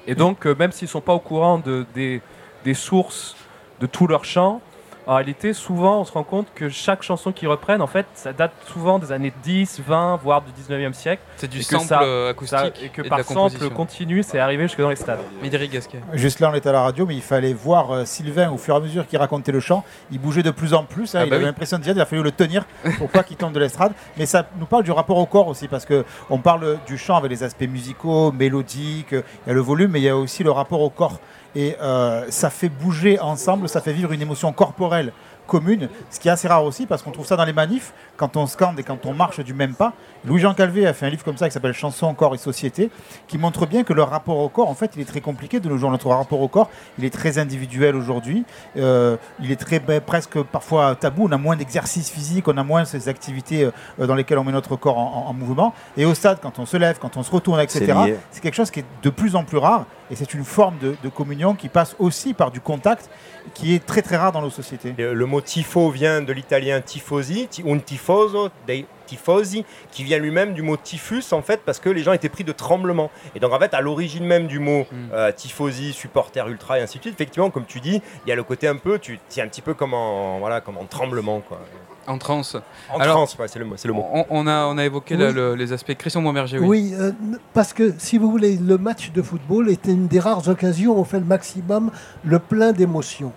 Et donc, euh, même s'ils ne sont pas au courant de, des, sources de tout leur chant, en réalité, souvent, on se rend compte que chaque chanson qu'ils reprennent, en fait, ça date souvent des années 10, 20, voire du 19e siècle. C'est du sample euh, acoustique. et que par sample continu, c'est arrivé jusque dans les stades. Médéric Gasquet. Juste là, on était à la radio, mais il fallait voir euh, Sylvain au fur et à mesure qu'il racontait le chant. Il bougeait de plus en plus. Hein, ah il bah avait l'impression de dire, il a fallu le tenir pour pas qu'il tombe de l'estrade. Mais ça nous parle du rapport au corps aussi, parce qu'on parle du chant avec les aspects musicaux, mélodiques, il y a le volume, mais il y a aussi le rapport au corps. Et euh, ça fait bouger ensemble, ça fait vivre une émotion corporelle commune, ce qui est assez rare aussi parce qu'on trouve ça dans les manifs, quand on scande et quand on marche du même pas. Louis-Jean Calvé a fait un livre comme ça qui s'appelle Chanson, corps et société, qui montre bien que le rapport au corps, en fait, il est très compliqué de nos jours. Notre rapport au corps, il est très individuel aujourd'hui, euh, il est très ben, presque parfois tabou, on a moins d'exercices physiques, on a moins ces activités euh, dans lesquelles on met notre corps en, mouvement. Et au stade, quand on se lève, quand on se retourne, etc., c'est quelque chose qui est de plus en plus rare et c'est une forme de, de communion qui passe aussi par du contact qui est très très rare dans nos sociétés. Le mot tifo vient de l'italien tifosi, un tifoso, dei tifosi, qui vient lui-même du mot typhus en fait, parce que les gens étaient pris de tremblement. Et donc en fait, à l'origine même du mot mm. euh, tifosi, supporter ultra et ainsi de suite, effectivement, comme tu dis, il y a le côté un peu, tu es un petit peu comme en, voilà, comme en tremblement quoi. En transe. En transe, c'est le, le, mot. On, a, on a évoqué les aspects. Christian Montmerger, oui. Oui, euh, parce que si vous voulez, le match de football était une des rares occasions où on fait le maximum, le plein d'émotions.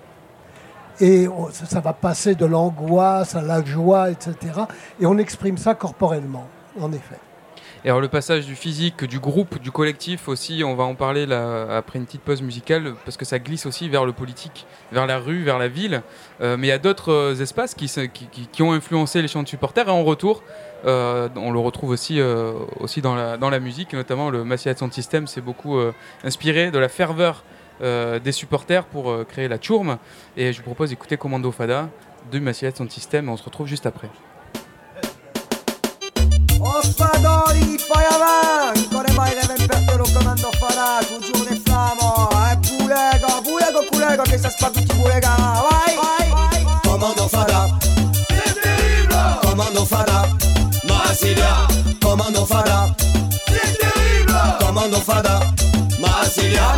Et ça va passer de l'angoisse à la joie, etc. Et on exprime ça corporellement, en effet. Et alors le passage du physique, du groupe, du collectif aussi, on va en parler après une petite pause musicale, parce que ça glisse aussi vers le politique, vers la rue, vers la ville. Euh, mais il y a d'autres euh, espaces qui, ont influencé les chants de supporters. Et en retour, euh, on le retrouve aussi, dans, la, musique, notamment le Massilia Sound System s'est beaucoup inspiré de la ferveur des supporters pour créer la Chourme. Et je vous propose d'écouter Commando Fada de Massilia Sound System. Et on se retrouve juste après. Ospadori, poi avanti, ancora mai deve impertere lo comando farà, un giorno flamo, e pulega, pulega, pulega, che si spacca pulega, vai, vai, vai, comando farà, siete libero, comando farà, Marsiglia, comando farà, siete libero, comando farà, Marsiglia,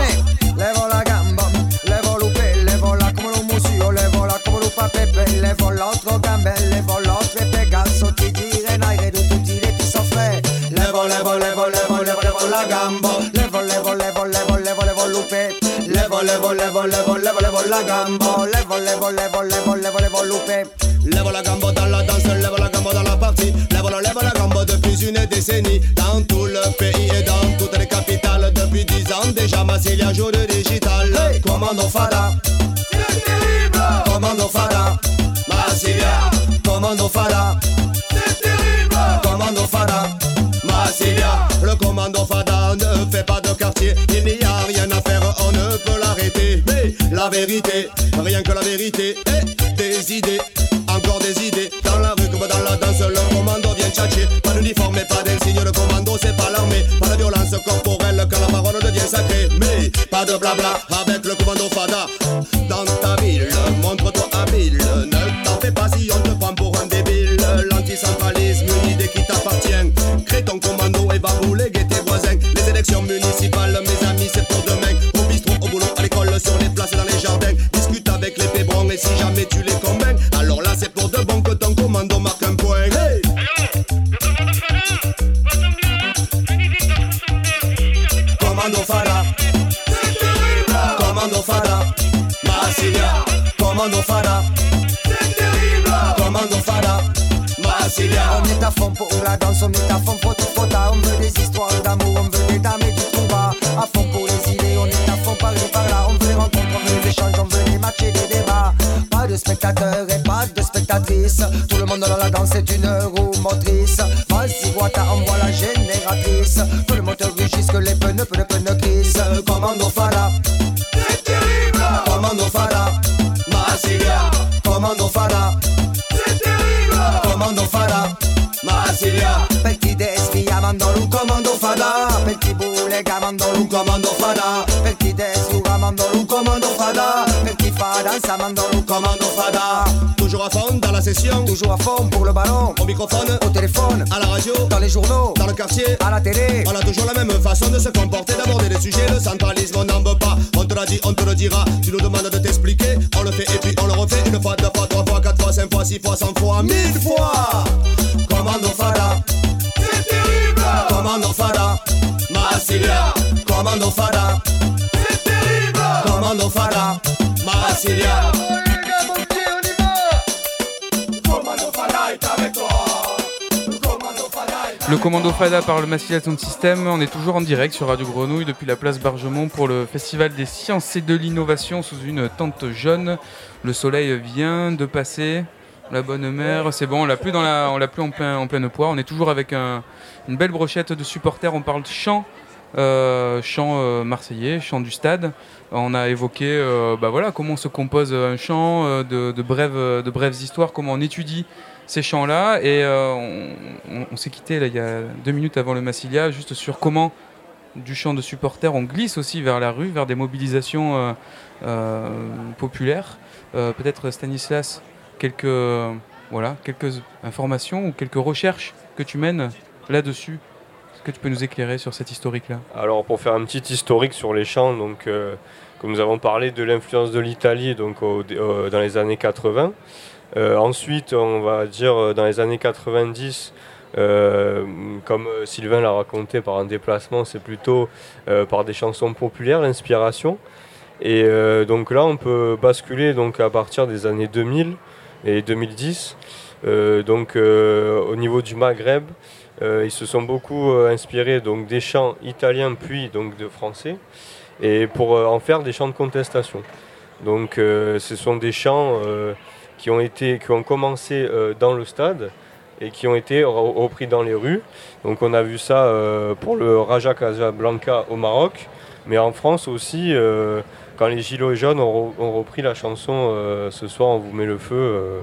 pepe, levo l'altro gambe, levo l'altro pega, sotto ti levo, levo, levo, levo, levo la gambo. Levo, levo, levo, levo, levo, levo lupe. Levo, levo, levo, levo, levo, levo la gambo. Levo, levo, levo, levo, levo, levo lupe. Levo la gambo dans la danse, levo la gambo dans la partie. Levo, levo la gambo depuis une décennie. Dans tout le pays et dans toutes les capitales. Depuis dix ans déjà, Massilia joue de digital. Hey. Commando Fada. C'est terrible. Commando Fada. Commando Fada. C'est terrible. Commando Fada. Le commandant Fada ne fait pas de quartier, il n'y a rien à faire, on ne peut l'arrêter. Mais la vérité, rien que la vérité, et des idées, encore des idées. Dans la rue comme dans la danse, le commando vient tchatcher. Pas d'uniforme et pas d'insigne, le commando c'est pas l'armée. Pas de violence corporelle quand la parole devient sacrée. Mais pas de blabla avec le commando Fada. L'anticentralisme, une idée qui t'appartient. Crée ton commando et va rouler tes voisins. Les élections municipales, mes amis, c'est pour demain. Au bistrot, au boulot, à l'école, sur les places dans les jardins. Discute avec les pébrons et si jamais tu les convaincs, alors là c'est pour de bon que ton commando marque un point. Hey commando Fada, commando Fada, Marsilia, commando Fada, On est à fond pour la danse, on est à fond pour tout. On veut des histoires d'amour, Toujours à fond pour le ballon. Au microphone Au téléphone À la radio Dans les journaux Dans le quartier À la télé. On a toujours la même façon de se comporter D'aborder des sujets. Le centralisme on n'en veut pas. On te l'a dit, on te le dira. Tu nous demandes de t'expliquer. On le fait et puis on le refait. Une fois, deux fois six fois, cent fois, mille fois. Commando Fada, c'est terrible. Commando Fada, Marasilia. Commando Fada, c'est terrible. Commando Fada, Marasilia. Le commando Fada par le Massilia Sound System, on est toujours en direct sur Radio Grenouille depuis la place Bargemont pour le Festival des sciences et de l'innovation sous une tente jaune. Le soleil vient de passer, la bonne mère, c'est bon, on l'a plus, dans la, plus en, plein, en pleine poire. On est toujours avec une belle brochette de supporters, on parle chant, euh, chant euh, marseillais, chant du stade. On a évoqué euh, bah voilà, comment se compose un chant, de, de brèves histoires, comment on étudie ces chants-là. Et euh, on, s'est quitté là, il y a deux minutes avant le Massilia, juste sur comment du chant de supporters, on glisse aussi vers la rue, vers des mobilisations euh, euh, populaires. Peut-être Stanislas, quelques, voilà, quelques informations ou quelques recherches que tu mènes là-dessus. Est-ce que tu peux nous éclairer sur cette historique-là? Alors pour faire un petit historique sur les chants, donc, comme nous avons parlé de l'influence de l'Italie donc, dans les années 80, euh, ensuite, on va dire euh, dans les années 90, euh, comme Sylvain l'a raconté par un déplacement, c'est plutôt par des chansons populaires, l'inspiration. Et donc là, on peut basculer donc à partir des années 2000 et 2010. donc au niveau du Maghreb, ils se sont beaucoup inspirés donc des chants italiens puis donc de français, et pour en faire des chants de contestation. Donc ce sont des chants qui ont, été, qui ont commencé euh, dans le stade et qui ont été repris dans les rues. Donc on a vu ça euh, pour le Raja Casablanca au Maroc, mais en France aussi, euh, quand les Gilets jaunes ont, repris la chanson Ce soir on vous met le feu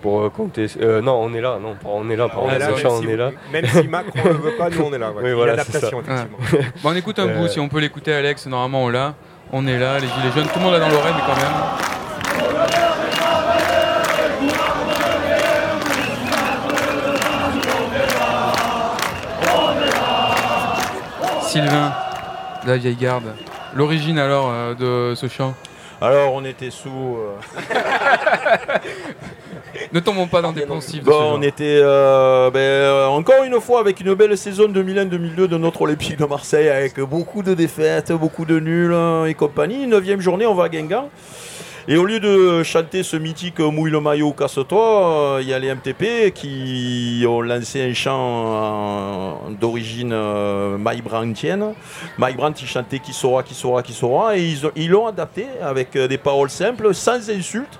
pour compter. non, on est là, non, on est là, on, est là, on est là. Même si Macron ne veut pas, nous on est là. Oui, voilà, effectivement. Bon, on écoute un bout, si on peut l'écouter, Alex, normalement on l'a. On est là, les Gilets jaunes, tout le monde a dans l'oreille, mais quand même. Sylvain, la vieille garde. L'origine alors euh, de ce chant Alors on était sous. Euh, ne tombons pas dans des poncifs. Bon, on était euh, ben, encore une fois avec une belle saison 2001-2002 de notre Olympique de Marseille avec beaucoup de défaites, beaucoup de nuls hein, et compagnie. Neuvième journée, on va à Guingamp. Et au lieu de chanter ce mythique Mouille le maillot, casse-toi, il y a les MTP qui ont lancé un chant d'origine euh. Mike Brandt, il chantait qui saura, qui saura, qui saura. Et ils l'ont adapté avec euh, des paroles simples, sans insultes,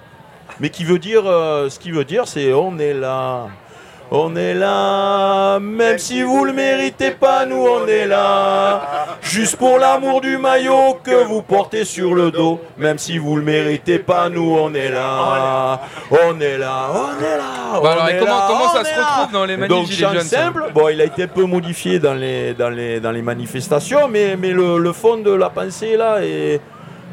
mais qui veut dire, euh, ce qui veut dire, c'est on est là. On est là, même si vous le méritez pas, nous on est là. Juste pour l'amour du maillot que vous portez sur le dos. Même si vous le méritez pas, nous on est là. On est là, on est là. Bon alors, comment, ça se retrouve dans les manifestations Donc, simple, bon, il a été un peu modifié dans les, dans les, dans les manifestations, mais, mais le, le fond de la pensée là est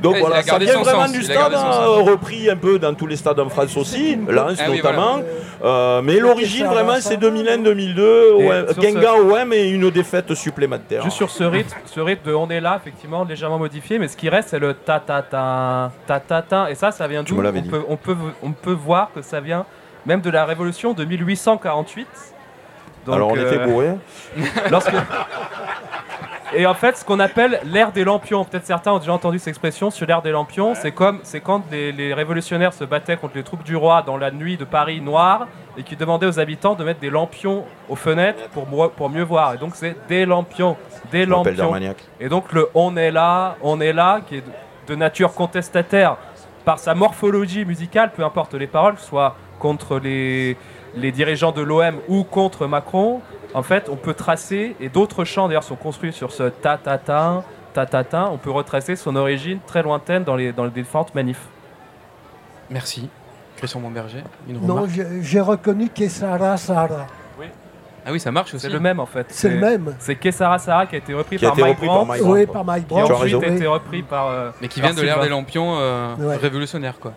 donc voilà, ça vient vraiment du stade, hein, repris un peu dans tous les stades en France aussi, Lens ah notamment. Euh, mais l'origine vraiment c'est 2001-2002, Genga OM et une défaite supplémentaire. Juste sur ce rythme, ce rythme de on est là, effectivement légèrement modifié, mais ce qui reste c'est le ta ta ta ta ta ta et ça ça vient d'où on peut, on, peut, on peut voir que ça vient même de la révolution de 1848. Alors on était euh, bourré. Lorsque et en fait, ce qu'on appelle l'ère des lampions, peut-être certains ont déjà entendu cette expression sur l'ère des lampions, c'est comme c'est quand les, révolutionnaires se battaient contre les troupes du roi dans la nuit de Paris noire et qui demandaient aux habitants de mettre des lampions aux fenêtres pour, pour mieux voir. Et donc c'est des lampions, des lampions. Et donc le on est là, on est là, qui est de nature contestataire par sa morphologie musicale, peu importe les paroles, soit contre les, les dirigeants de l'OM ou contre Macron, en fait, on peut tracer, et d'autres chants d'ailleurs sont construits sur ce ta-ta-ta, ta-ta-ta, on peut retracer son origine très lointaine dans les, dans les différentes manifs. Merci. Christian Montberger, une Non, j'ai reconnu Kesara Sara. Oui. Ah oui, ça marche aussi. C'est le même en fait. C'est le même. C'est Kesara Sara qui a été repris, par, Mike Brandt, Oui, par Mike Brandt. Qui ensuite a été repris par. Euh, Mais qui vient de l'ère des lampions euh, révolutionnaire quoi.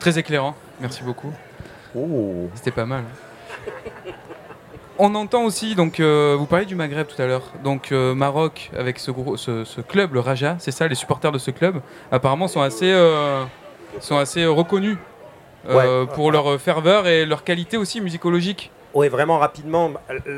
Très éclairant. Merci beaucoup. Oh. C'était pas mal. On entend aussi, donc euh, vous parliez du Maghreb tout à l'heure, donc euh, Maroc avec ce, gros, ce, club, le Raja, c'est ça, les supporters de ce club, apparemment sont assez, euh, sont assez reconnus pour leur ferveur et leur qualité aussi musicologique. Oui, vraiment rapidement,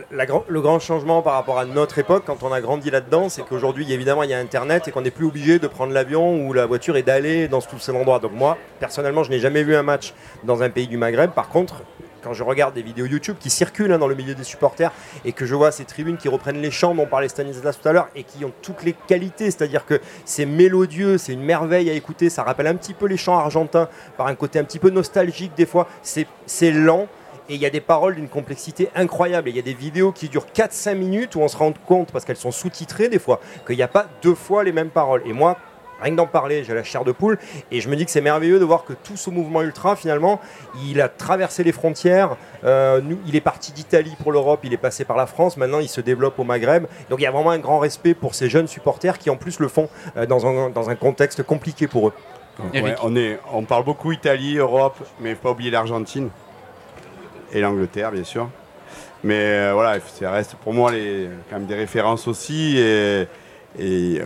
le grand changement par rapport à notre époque, quand on a grandi là-dedans, c'est qu'aujourd'hui, évidemment, il y a Internet et qu'on n'est plus obligé de prendre l'avion ou la voiture et d'aller dans tous ces endroits. Donc moi, personnellement, je n'ai jamais vu un match dans un pays du Maghreb. Par contre, quand je regarde des vidéos YouTube qui circulent hein, dans le milieu des supporters et que je vois ces tribunes qui reprennent les chants dont parlait Stanislas tout à l'heure et qui ont toutes les qualités, c'est-à-dire que c'est mélodieux, c'est une merveille à écouter, ça rappelle un petit peu les chants argentins par un côté un petit peu nostalgique des fois, c'est lent, et il y a des paroles d'une complexité incroyable. Il y a des vidéos qui durent 4-5 minutes où on se rend compte, parce qu'elles sont sous-titrées des fois, qu'il n'y a pas deux fois les mêmes paroles. Et moi, rien que d'en parler, j'ai la chair de poule. Et je me dis que c'est merveilleux de voir que tout ce mouvement ultra, finalement, il a traversé les frontières. Euh, nous, il est parti d'Italie pour l'Europe, il est passé par la France. Maintenant, il se développe au Maghreb. Donc il y a vraiment un grand respect pour ces jeunes supporters qui, en plus, le font euh, dans, un, dans un contexte compliqué pour eux. on, est, on parle beaucoup Italie, Europe, mais il faut pas oublier l'Argentine et l'Angleterre, bien sûr. Mais euh, voilà, ça reste pour moi les, quand même des références aussi. Et,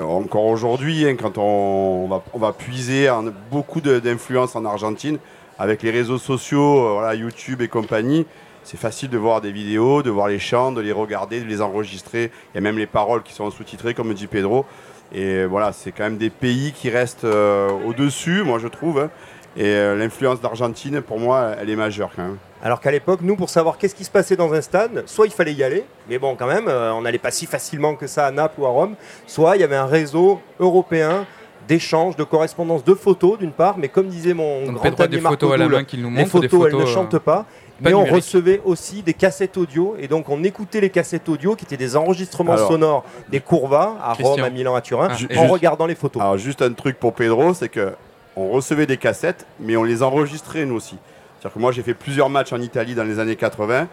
encore aujourd'hui, hein, quand on, va, puiser en beaucoup d'influence en Argentine, avec les réseaux sociaux, euh, YouTube et compagnie, c'est facile de voir des vidéos, de voir les chants, de les regarder, de les enregistrer. Il y a même les paroles qui sont sous-titrées, comme dit Pedro. Et voilà, c'est quand même des pays qui restent euh, au-dessus, moi je trouve. Hein. Et l'influence d'Argentine, pour moi, elle est majeure quand même. Alors qu'à l'époque, nous, pour savoir qu'est-ce qui se passait dans un stade, soit il fallait y aller, mais bon, quand même, euh, on n'allait pas si facilement que ça à Naples ou à Rome, soit il y avait un réseau européen d'échanges, de correspondance, de photos d'une part, mais comme disait mon grand ami des photos à la main qu'il nous montre, les photos, elles ne chantent euh, pas. mais on recevait aussi des cassettes audio et donc on écoutait les cassettes audio qui étaient des enregistrements sonores des Courvas à Rome, à Milan, à Turin, ah, en regardant les photos. Alors juste un truc pour Pedro, c'est que on recevait des cassettes, mais on les enregistrait nous aussi. C'est-à-dire que moi, j'ai fait plusieurs matchs en Italie dans les années 80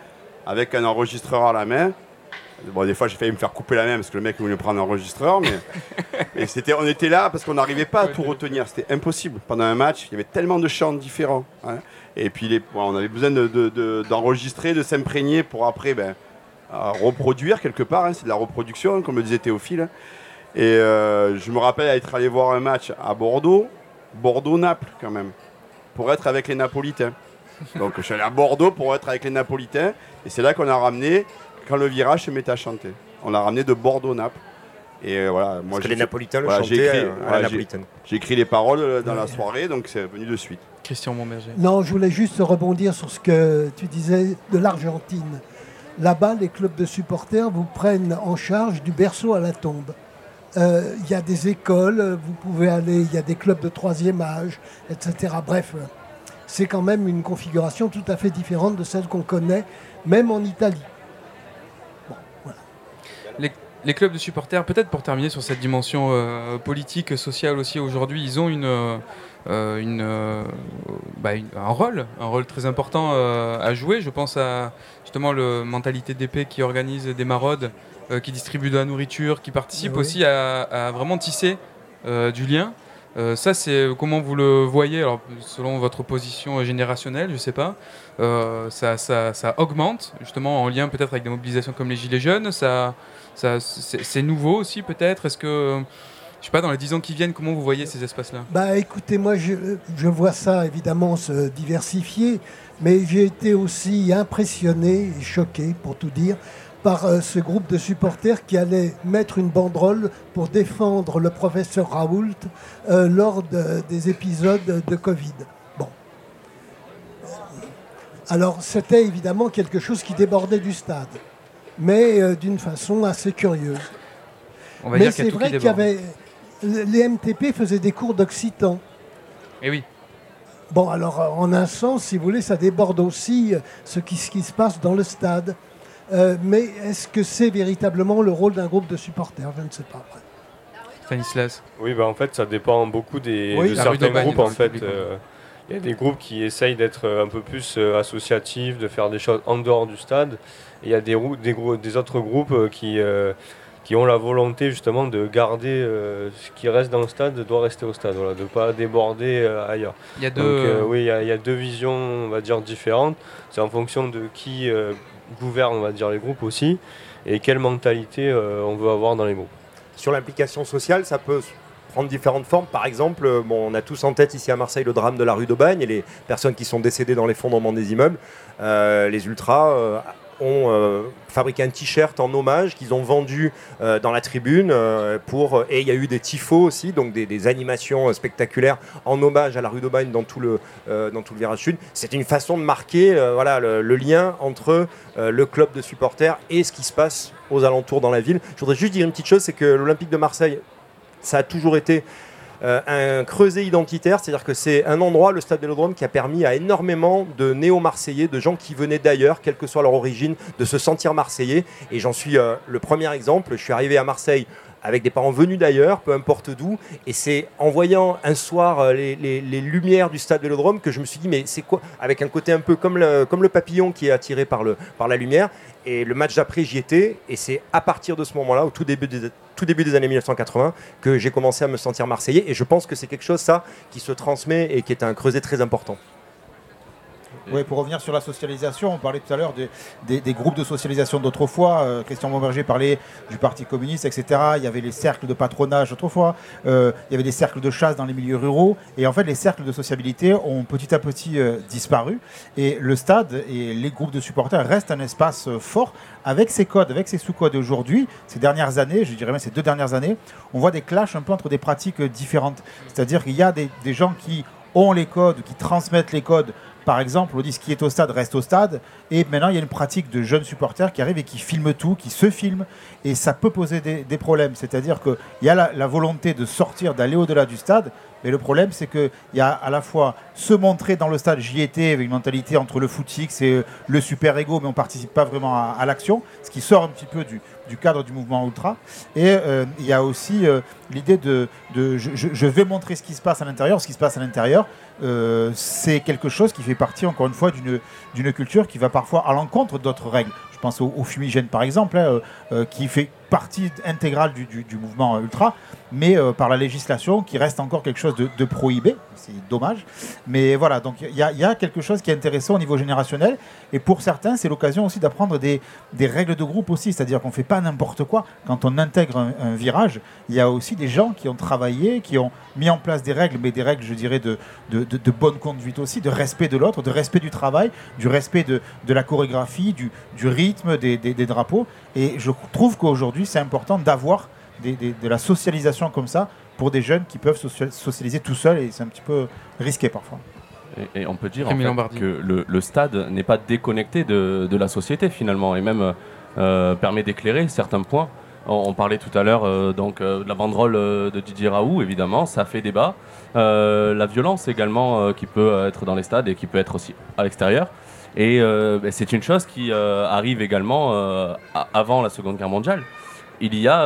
avec un enregistreur à la main. Bon, des fois, j'ai failli me faire couper la main parce que le mec voulait prendre un enregistreur, mais, c'était, on était là parce qu'on n'arrivait pas à tout retenir. C'était impossible. Pendant un match, il y avait tellement de chants différents. Hein. Et puis, les, on avait besoin d'enregistrer, de, s'imprégner pour après ben, reproduire quelque part. Hein. C'est de la reproduction, comme le disait Théophile. Et euh, je me rappelle être allé voir un match à Bordeaux, Bordeaux-Naples quand même, pour être avec les Napolitains. Donc je suis allé à Bordeaux pour être avec les Napolitains. Et c'est là qu'on a ramené, quand le virage se mettait à chanter. On l'a ramené de Bordeaux-Naples. Et euh, voilà, moi Parce que les Napolitains le chantaient écrit, à la J'ai écrit les paroles euh, dans la soirée, donc c'est venu de suite. Christian Montberger. Non, je voulais juste rebondir sur ce que tu disais de l'Argentine. Là-bas, les clubs de supporters vous prennent en charge du berceau à la tombe. Euh, il y a des écoles, vous pouvez aller, il y a des clubs de troisième âge, etc. Bref, c'est quand même une configuration tout à fait différente de celle qu'on connaît, même en Italie. les, clubs de supporters, peut-être pour terminer sur cette dimension euh, politique, sociale aussi aujourd'hui, ils ont une, euh, bah, un rôle, un rôle très important à jouer. Je pense à justement le mentalité d'épée qui organise des maraudes, qui distribue de la nourriture, qui participe aussi à, vraiment tisser du lien. Euh, ça, c'est euh, comment vous le voyez, alors, selon votre position générationnelle, je ne sais pas. Euh, ça, ça, augmente, justement, en lien peut-être avec des mobilisations comme les Gilets jaunes. Ça, ça, c'est nouveau aussi, peut-être? Est-ce que, je sais pas, dans les dix ans qui viennent, comment vous voyez ces espaces-là? Bah écoutez, moi, je, je, vois ça évidemment se diversifier, mais j'ai été aussi impressionné et choqué, pour tout dire, par euh, ce groupe de supporters qui allait mettre une banderole pour défendre le professeur Raoult euh, lors des épisodes de Covid. Bon. Alors c'était évidemment quelque chose qui débordait du stade, mais euh, d'une façon assez curieuse. mais c'est vrai qu'il y avait... Les MTP faisaient des cours d'occitan. Eh oui. Bon, alors en un sens, si vous voulez, ça déborde aussi ce qui, ce qui se passe dans le stade. Euh, mais est-ce que c'est véritablement le rôle d'un groupe de supporters? Je ne sais pas. Stanislas Oui, bah en fait, ça dépend beaucoup des, de certains groupes. En fait, euh, il y a des groupes qui essayent d'être euh, un peu plus associatifs, de faire des choses en dehors du stade. Il y a des, des, des, autres groupes qui, qui ont la volonté justement de garder ce qui reste dans le stade doit rester au stade, voilà, de ne pas déborder ailleurs. Il y a deux... oui, il y, a, il y, a deux visions, on va dire, différentes. C'est en fonction de qui gouverne, on va dire, les groupes aussi, et quelle mentalité euh, on veut avoir dans les groupes. Sur l'implication sociale, ça peut prendre différentes formes. Par exemple, bon, on a tous en tête ici à Marseille le drame de la rue d'Aubagne et les personnes qui sont décédées dans l'effondrement des immeubles. les ultras ont euh, fabriqué un t-shirt en hommage qu'ils ont vendu euh, dans la tribune euh, pour et il y a eu des tifos aussi donc des, animations spectaculaires en hommage à la rue d'Aubagne dans tout le dans tout le virage sud. C'est une façon de marquer voilà le, lien entre le club de supporters et ce qui se passe aux alentours dans la ville. Je voudrais juste dire une petite chose c'est que l'Olympique de Marseille ça a toujours été un creuset identitaire, c'est-à-dire que c'est un endroit, le stade Vélodrome, qui a permis à énormément de néo-marseillais, de gens qui venaient d'ailleurs, quelle que soit leur origine, de se sentir marseillais. Et j'en suis euh, le premier exemple. Je suis arrivé à Marseille avec des parents venus d'ailleurs, peu importe d'où. Et c'est en voyant un soir euh, les, lumières du stade Vélodrome que je me suis dit, mais c'est quoi? Avec un côté un peu comme le, papillon qui est attiré par, par la lumière. Et le match d'après, j'y étais. Et c'est à partir de ce moment-là, au tout début des, tout début des années 1980 que j'ai commencé à me sentir marseillais. Et je pense que c'est quelque chose, ça, qui se transmet et qui est un creuset très important. Oui, pour revenir sur la socialisation, on parlait tout à l'heure des, groupes de socialisation d'autrefois. Euh, Christian Bomberger parlait du Parti communiste, etc. Il y avait les cercles de patronage autrefois. Euh, il y avait des cercles de chasse dans les milieux ruraux. Et en fait, les cercles de sociabilité ont petit à petit euh, disparu. Et le stade et les groupes de supporters restent un espace fort avec ses codes, avec ses sous-codes. Aujourd'hui, ces dernières années, je dirais même ces deux dernières années, on voit des clashs un peu entre des pratiques différentes. C'est-à-dire qu'il y a des gens qui ont les codes, qui transmettent les codes par exemple, on dit ce qui est au stade reste au stade. Et maintenant, il y a une pratique de jeunes supporters qui arrivent et qui filment tout, qui se filment. Et ça peut poser des, problèmes. C'est-à-dire qu'il y a la, volonté de sortir, d'aller au-delà du stade. Mais le problème, c'est qu'il y a à la fois se montrer dans le stade, j'y étais, avec une mentalité entre le footix et le super-ego, mais on ne participe pas vraiment à, l'action, ce qui sort un petit peu du, cadre du mouvement ultra. Et euh, il y a aussi euh, l'idée de, je, vais montrer ce qui se passe à l'intérieur. Ce qui se passe à l'intérieur, euh, c'est quelque chose qui fait partie, encore une fois, d'une culture qui va parfois à l'encontre d'autres règles. Je pense au, fumigène, par exemple, hein, euh, euh, qui fait partie intégrale du, mouvement ultra, mais par la législation qui reste encore quelque chose de, prohibé. C'est dommage. Mais voilà, donc il y, a quelque chose qui est intéressant au niveau générationnel. Et pour certains, c'est l'occasion aussi d'apprendre des, règles de groupe aussi. C'est-à-dire qu'on ne fait pas n'importe quoi. Quand on intègre un, virage, il y a aussi des gens qui ont travaillé, qui ont mis en place des règles, mais des règles, je dirais, de, de, bonne conduite aussi, de respect de l'autre, de respect du travail, du respect de, la chorégraphie, du, du rythme des, des, drapeaux. Et je trouve qu'aujourd'hui, c'est important d'avoir de la socialisation comme ça pour des jeunes qui peuvent socialiser tout seuls et c'est un petit peu risqué parfois. Et, on peut dire que le, stade n'est pas déconnecté de, de, la société finalement et même euh, permet d'éclairer certains points. On, parlait tout à l'heure euh, donc euh, de la banderole euh, de Didier Raoult, évidemment, ça fait débat. la violence également qui peut être dans les stades et qui peut être aussi à l'extérieur. Et ben, c'est une chose qui arrive également avant la Seconde Guerre mondiale. Il y a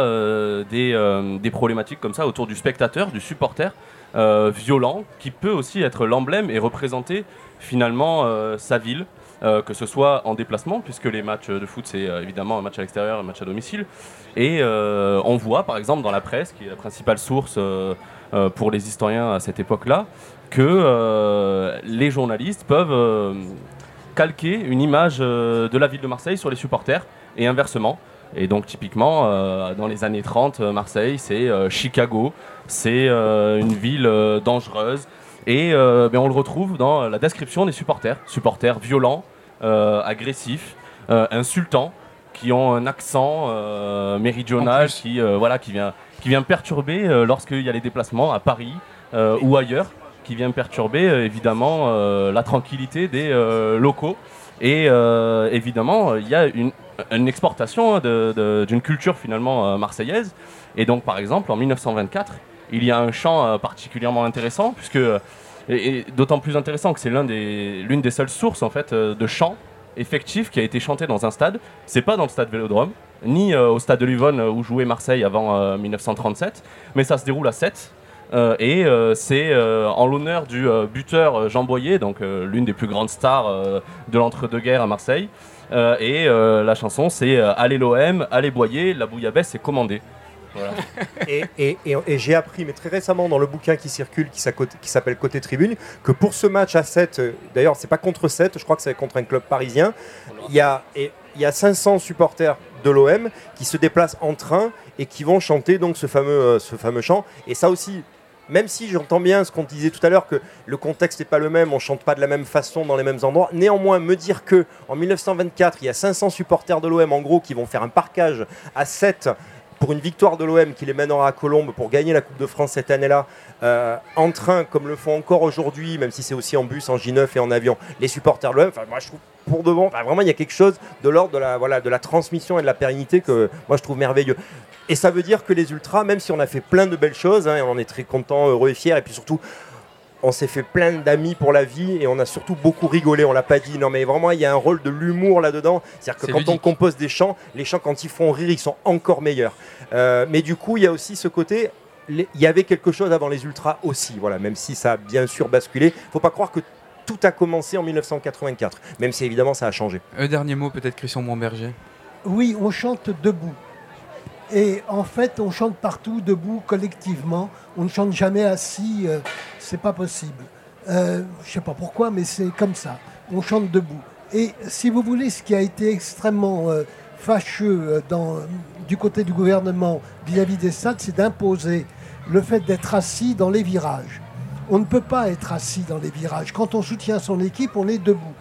des, des, problématiques comme ça autour du spectateur, du supporter violent, qui peut aussi être l'emblème et représenter finalement sa ville, euh, que ce soit en déplacement, puisque les matchs de foot, c'est euh, évidemment un match à l'extérieur, un match à domicile. Et euh, on voit, par exemple, dans la presse, qui est la principale source pour les historiens à cette époque-là, que les journalistes peuvent calquer une image de la ville de Marseille sur les supporters, et inversement. Et donc typiquement, dans les années 30, Marseille, c'est Chicago, c'est une ville dangereuse. Et ben, on le retrouve dans la description des supporters. Supporters violents, agressifs, euh, insultants, qui ont un accent euh, méridional qui, voilà, qui, vient, qui vient perturber lorsqu'il y a les déplacements à Paris ou ailleurs, qui vient perturber évidemment la tranquillité des locaux. Et évidemment, il y a une, une exportation d'une culture finalement marseillaise. Et donc, par exemple, en 1924, il y a un chant particulièrement intéressant, puisque et, d'autant plus intéressant que c'est l'une des, seules sources en fait euh, de chant effectif qui a été chanté dans un stade. C'est pas dans le stade Vélodrome, ni euh, au stade de Luvonne euh, où jouait Marseille avant 1937, mais ça se déroule à 7. et c'est en l'honneur du buteur Jean Boyer, donc l'une des plus grandes stars de l'entre-deux-guerres à Marseille. et la chanson c'est Allez l'OM, allez Boyer, la bouillabaisse est commandée. et, j'ai appris, mais très récemment, dans le bouquin qui circule, qui s'appelle Côté Tribune, que pour ce match à 7, euh, d'ailleurs, c'est pas contre 7, je crois que c'est contre un club parisien, il y a, il y a 500 supporters de l'OM qui se déplacent en train et qui vont chanter donc ce fameux, ce fameux chant. Et ça aussi, même si j'entends bien ce qu'on disait tout à l'heure, que le contexte n'est pas le même, on chante pas de la même façon dans les mêmes endroits, néanmoins, me dire que en 1924, il y a 500 supporters de l'OM en gros qui vont faire un parcage à 7 pour une victoire de l'OM qui les mènera à Colombes pour gagner la Coupe de France cette année-là, euh, en train comme le font encore aujourd'hui, même si c'est aussi en bus, en J9 et en avion, les supporters de l'OM, moi je trouve pour de bon, vraiment il y a quelque chose de l'ordre de la, voilà, de la transmission et de la pérennité que moi je trouve merveilleux. Et ça veut dire que les ultras, même si on a fait plein de belles choses, hein, on en est très content, heureux et fiers, et puis surtout on s'est fait plein d'amis pour la vie et on a surtout beaucoup rigolé. On l'a pas dit, non mais vraiment il y a un rôle de l'humour là-dedans. C'est-à-dire que quand on compose des chants, les chants quand ils font rire, ils sont encore meilleurs. Euh, mais du coup, il y a aussi ce côté. Il y avait quelque chose avant les ultras aussi, voilà. Même si ça a bien sûr basculé, faut pas croire que tout a commencé en 1984, même si évidemment ça a changé. Un dernier mot peut-être, Christian Montberger. Oui, on chante debout. Et en fait, on chante partout, debout, collectivement. On ne chante jamais assis. Euh, c'est pas possible. Euh, je sais pas pourquoi, mais c'est comme ça. On chante debout. Et si vous voulez, ce qui a été extrêmement euh, fâcheux euh, du côté du gouvernement vis-à-vis des stades, c'est d'imposer le fait d'être assis dans les virages. On ne peut pas être assis dans les virages. Quand on soutient son équipe, on est debout.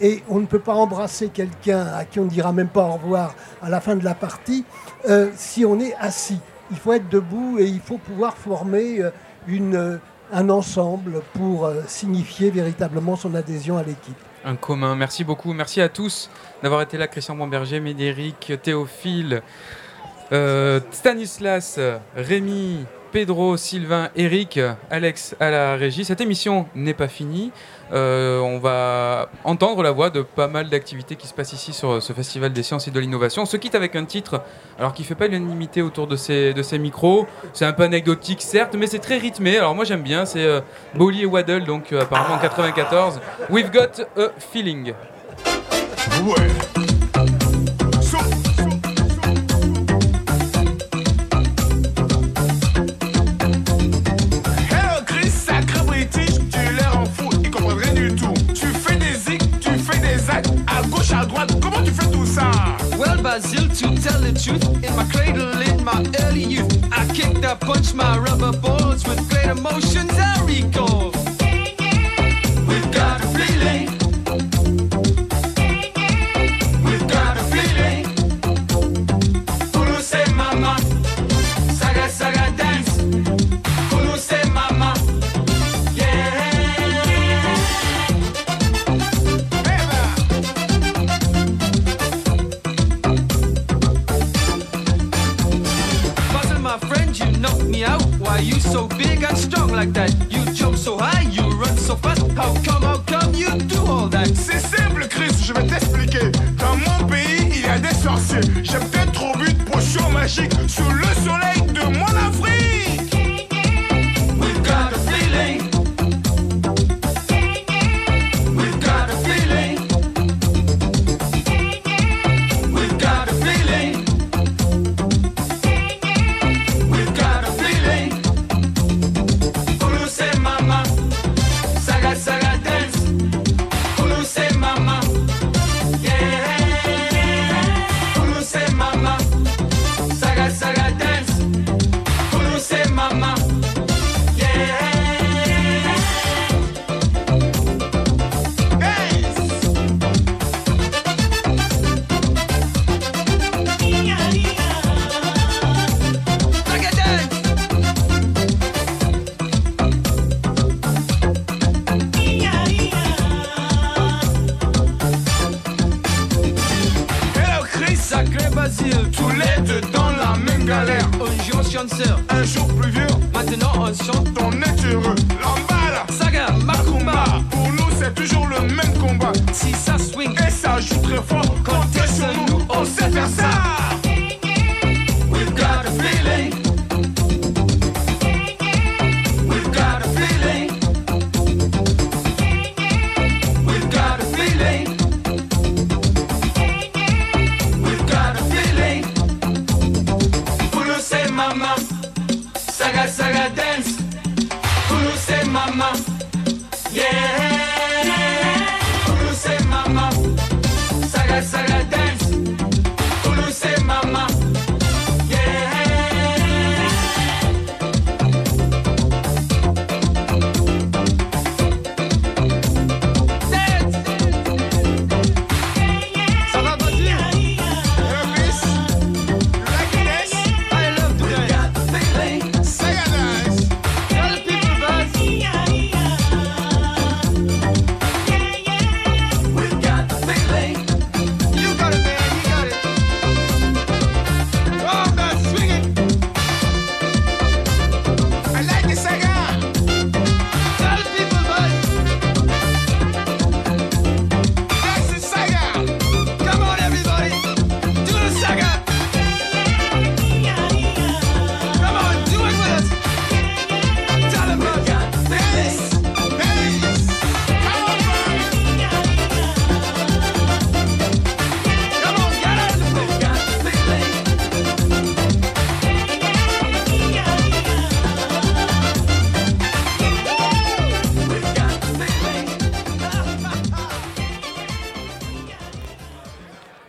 Et on ne peut pas embrasser quelqu'un à qui on ne dira même pas au revoir à la fin de la partie euh, si on est assis. Il faut être debout et il faut pouvoir former euh, une, euh, un ensemble pour signifier véritablement son adhésion à l'équipe. Un commun. Merci beaucoup. Merci à tous d'avoir été là. Christian Bomberger, Médéric, Théophile, Stanislas, Rémi, Pedro, Sylvain, Eric, Alex à la régie. Cette émission n'est pas finie. Euh, on va entendre la voix de pas mal d'activités qui se passent ici sur ce Festival des sciences et de l'innovation. On se quitte avec un titre, alors qui fait pas l'unanimité autour de ces, micros. C'est un peu anecdotique, certes, mais c'est très rythmé. Alors moi j'aime bien, c'est euh, et Waddle, donc euh, apparemment en 94. We've got a feeling. Brazil to tell the truth. In my cradle, in my early youth, I kicked, I punched my rubber balls with great emotions I recall. C'est simple, Chris, je vais t'expliquer. Dans mon pays, il y a des sorciers. J'ai peut-être trop vu de potions magiques sous le soleil de mon Afrique.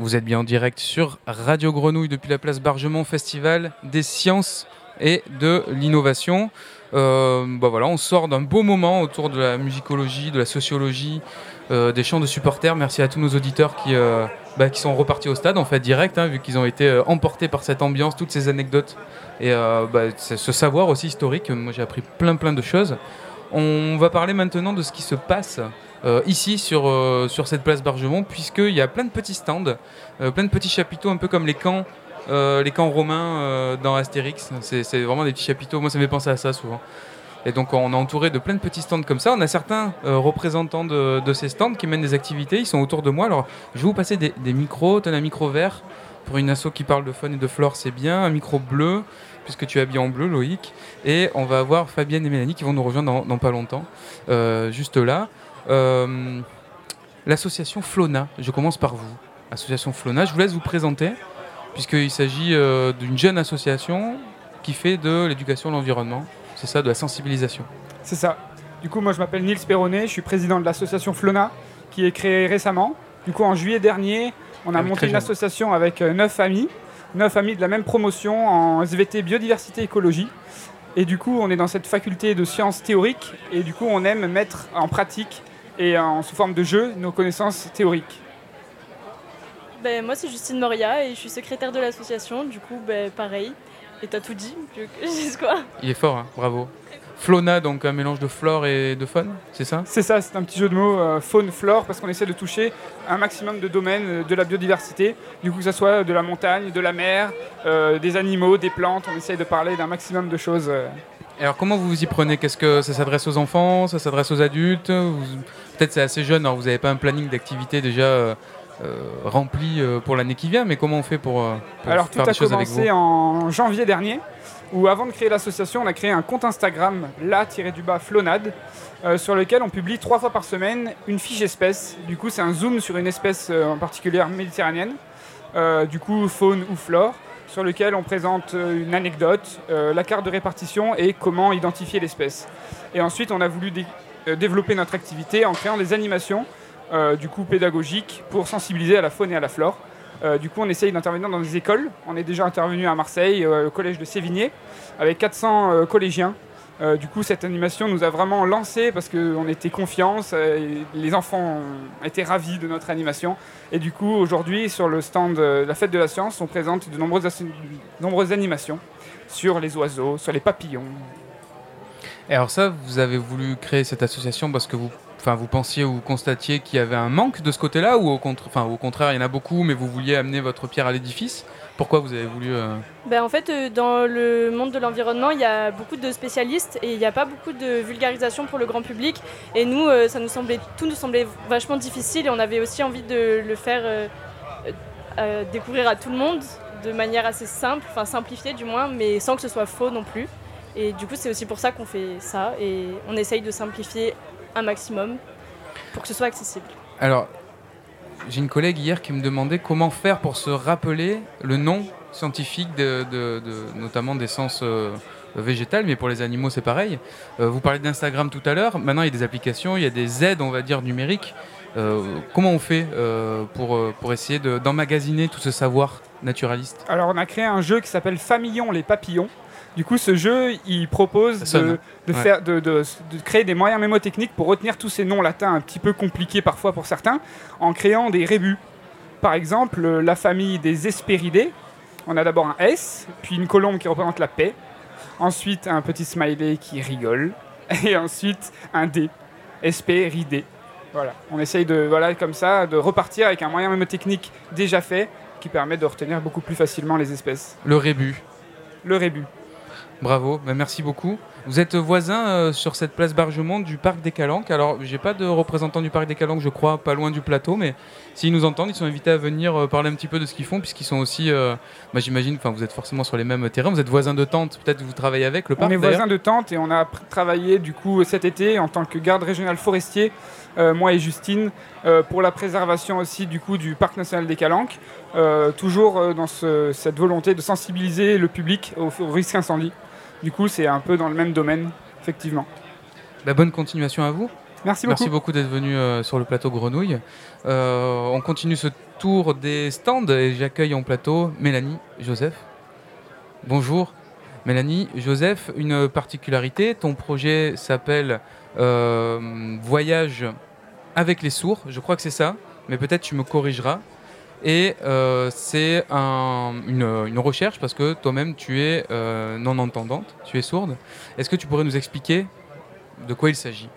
Vous êtes bien en direct sur Radio Grenouille depuis la place Bargemont, Festival des sciences et de l'innovation. Euh, bah voilà, on sort d'un beau moment autour de la musicologie, de la sociologie, euh, des chants de supporters. Merci à tous nos auditeurs qui, euh, bah, qui sont repartis au stade en fait direct, hein, vu qu'ils ont été emportés par cette ambiance, toutes ces anecdotes et bah, ce savoir aussi historique. Moi j'ai appris plein plein de choses. On va parler maintenant de ce qui se passe euh, ici sur, euh, sur cette place Bargemont, puisqu'il y a plein de petits stands, euh, plein de petits chapiteaux, un peu comme les camps, les camps romains dans Astérix. C'est vraiment des petits chapiteaux. Moi, ça me fait penser à ça souvent. Et donc, on est entouré de plein de petits stands comme ça. On a certains représentants de, de, ces stands qui mènent des activités. Ils sont autour de moi. Alors, je vais vous passer des, des micros. Tu as un micro vert pour une asso qui parle de faune et de flore, c'est bien. Un micro bleu puisque tu es habillé en bleu, Loïc. Et on va avoir Fabienne et Mélanie qui vont nous rejoindre dans, pas longtemps, juste là. Euh, l'association Flona, je commence par vous. Association Flona, je vous laisse vous présenter, puisqu'il s'agit euh, d'une jeune association qui fait de l'éducation à l'environnement. C'est ça, de la sensibilisation. C'est ça. Du coup, moi, je m'appelle Nils Perronnet, je suis président de l'association Flona, qui est créée récemment. Du coup, en juillet dernier, on a monté une association avec euh, neuf amis, neuf amis de la même promotion en SVT biodiversité écologie. Et du coup, on est dans cette faculté de sciences théoriques, et du coup, on aime mettre en pratique et en, sous forme de jeu nos connaissances théoriques. Ben, moi, c'est Justine Moria et je suis secrétaire de l'association. Du coup, ben, pareil. Et t'as tout dit. quoi Il est fort, hein, bravo. Flona, donc un mélange de flore et de faune, c'est ça? C'est ça, c'est un petit jeu de mots euh, faune-flore parce qu'on essaie de toucher un maximum de domaines euh, de la biodiversité. Du coup, que ce soit de la montagne, de la mer, euh, des animaux, des plantes, on essaie de parler d'un maximum de choses. Alors comment vous vous y prenez? Qu'est-ce que ça s'adresse aux enfants? Ça s'adresse aux adultes? Peut-être c'est assez jeune, alors vous n'avez pas un planning d'activité déjà euh, euh, rempli euh, pour l'année qui vient, mais comment on fait pour, alors, faire des choses avec vous Alors tout a commencé en janvier dernier, où avant de créer l'association, on a créé un compte Instagram, la-du-bas Flonade, sur lequel on publie trois fois par semaine une fiche espèce. Du coup, c'est un zoom sur une espèce en particulier méditerranéenne, du coup faune ou flore sur lequel on présente une anecdote, la carte de répartition et comment identifier l'espèce. Et ensuite, on a voulu développer notre activité en créant des animations, du coup pédagogiques, pour sensibiliser à la faune et à la flore. du coup, on essaye d'intervenir dans des écoles. On est déjà intervenu à Marseille, au collège de Sévigné, avec 400 collégiens euh, du coup, cette animation nous a vraiment lancé parce qu'on était confiants, les enfants étaient ravis de notre animation. Et du coup, aujourd'hui, sur le stand de la fête de la science, on présente de nombreuses animations sur les oiseaux, sur les papillons. Et alors ça, vous avez voulu créer cette association parce que vous, enfin, vous pensiez ou constatiez qu'il y avait un manque de ce côté-là ou au contraire, il y en a beaucoup, mais vous vouliez amener votre pierre à l'édifice? Pourquoi vous avez voulu... Euh, ben, en fait, euh, dans le monde de l'environnement, il y a beaucoup de spécialistes et il n'y a pas beaucoup de vulgarisation pour le grand public. Et nous, euh, ça nous semblait, tout nous semblait vachement difficile et on avait aussi envie de le faire découvrir à tout le monde de manière assez simple, enfin simplifiée du moins, mais sans que ce soit faux non plus. Et du coup, c'est aussi pour ça qu'on fait ça et on essaye de simplifier un maximum pour que ce soit accessible. Alors, j'ai une collègue hier qui me demandait comment faire pour se rappeler le nom scientifique de, notamment d'essence euh, végétale, mais pour les animaux c'est pareil. Euh, vous parlez d'Instagram tout à l'heure, maintenant il y a des applications, il y a des aides, on va dire, numériques. Euh, comment on fait pour, pour essayer d'emmagasiner tout ce savoir naturaliste? Alors on a créé un jeu qui s'appelle Famillon les papillons. Du coup, ce jeu, il propose de, faire, de, créer des moyens mémotechniques pour retenir tous ces noms latins un petit peu compliqués parfois pour certains, en créant des rébus. Par exemple, la famille des Hesperidae, on a d'abord un S, puis une colombe qui représente la paix, ensuite un petit smiley qui rigole, et ensuite un D, Hesperidé. Voilà, on essaye de, voilà, comme ça, de repartir avec un moyen mémotechnique déjà fait qui permet de retenir beaucoup plus facilement les espèces. Le rébut. Le rébut. Bravo, merci beaucoup. Vous êtes voisin euh, sur cette place Bargemont du parc des Calanques. Alors, j'ai pas de représentant du parc des Calanques, je crois, pas loin du plateau, mais s'ils nous entendent, ils sont invités à venir euh, parler un petit peu de ce qu'ils font, puisqu'ils sont aussi, euh, bah, j'imagine, enfin, vous êtes forcément sur les mêmes terrains. Vous êtes voisin de tente, peut-être que vous travaillez avec le parc. On est voisin de tente et on a travaillé du coup cet été en tant que garde régional forestier, moi et Justine, pour la préservation aussi du coup du parc national des Calanques, toujours dans cette volonté de sensibiliser le public au, au risque incendie. Du coup, c'est un peu dans le même domaine, effectivement. Bah, bonne continuation à vous. Merci beaucoup. Merci beaucoup d'être venu sur le plateau Grenouille. on continue ce tour des stands et j'accueille en plateau Mélanie, Joseph. Bonjour. Mélanie, Joseph, une particularité, ton projet s'appelle Voyage avec les sourds, je crois que c'est ça, mais peut-être tu me corrigeras. Et euh, c'est une, recherche parce que toi-même tu es euh, non entendante, tu es sourde. Est-ce que tu pourrais nous expliquer de quoi il s'agit?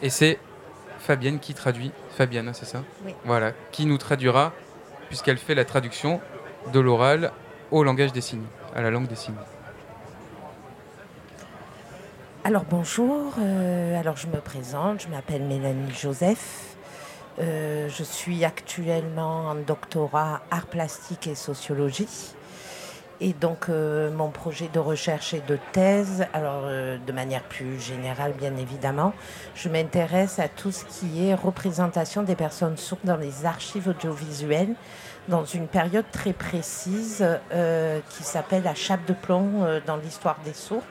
Et c'est Fabienne qui traduit. Fabienne, c'est ça? Oui. Voilà, qui nous traduira puisqu'elle fait la traduction de l'oral au langage des signes, à la langue des signes. Alors bonjour, euh, alors je me présente, je m'appelle Mélanie Joseph. Euh, je suis actuellement en doctorat art plastique et sociologie. Et donc euh, mon projet de recherche et de thèse, alors euh, de manière plus générale bien évidemment, je m'intéresse à tout ce qui est représentation des personnes sourdes dans les archives audiovisuelles dans une période très précise qui s'appelle la chape de plomb dans l'histoire des sourds.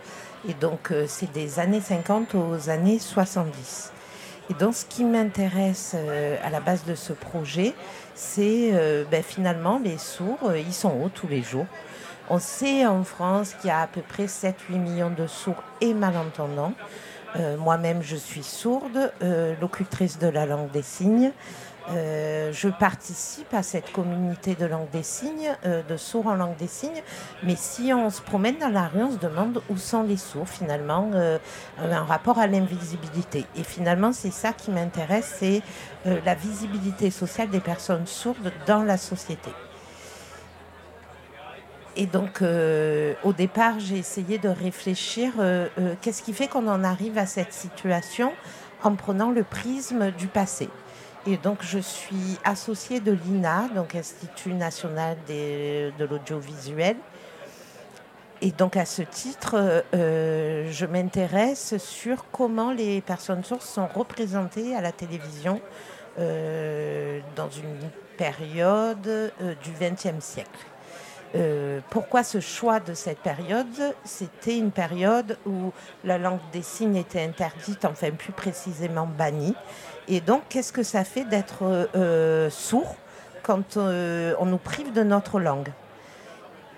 Et donc c'est des années 50 aux années 70. Et donc, ce qui m'intéresse euh, à la base de ce projet, c'est euh, ben, finalement les sourds, euh, ils sont hauts tous les jours. On sait en France qu'il y a à peu près 7-8 millions de sourds et malentendants. Moi-même, je suis sourde, locutrice de la langue des signes. Euh, je participe à cette communauté de langue des signes, euh, de sourds en langue des signes. Mais si on se promène dans la rue, on se demande où sont les sourds finalement, euh, un rapport à l'invisibilité. Et finalement, c'est ça qui m'intéresse, c'est la visibilité sociale des personnes sourdes dans la société. Et donc, au départ, j'ai essayé de réfléchir, qu'est-ce qui fait qu'on en arrive à cette situation en prenant le prisme du passé. Et donc, je suis associée de l'INA, donc Institut national de l'audiovisuel. Et donc, à ce titre, euh, je m'intéresse sur comment les personnes sources sont représentées à la télévision euh, dans une période euh, du XXe siècle. pourquoi ce choix de cette période? C'était une période où la langue des signes était interdite, enfin plus précisément bannie. Et donc, qu'est-ce que ça fait d'être euh, sourd quand euh, on nous prive de notre langue?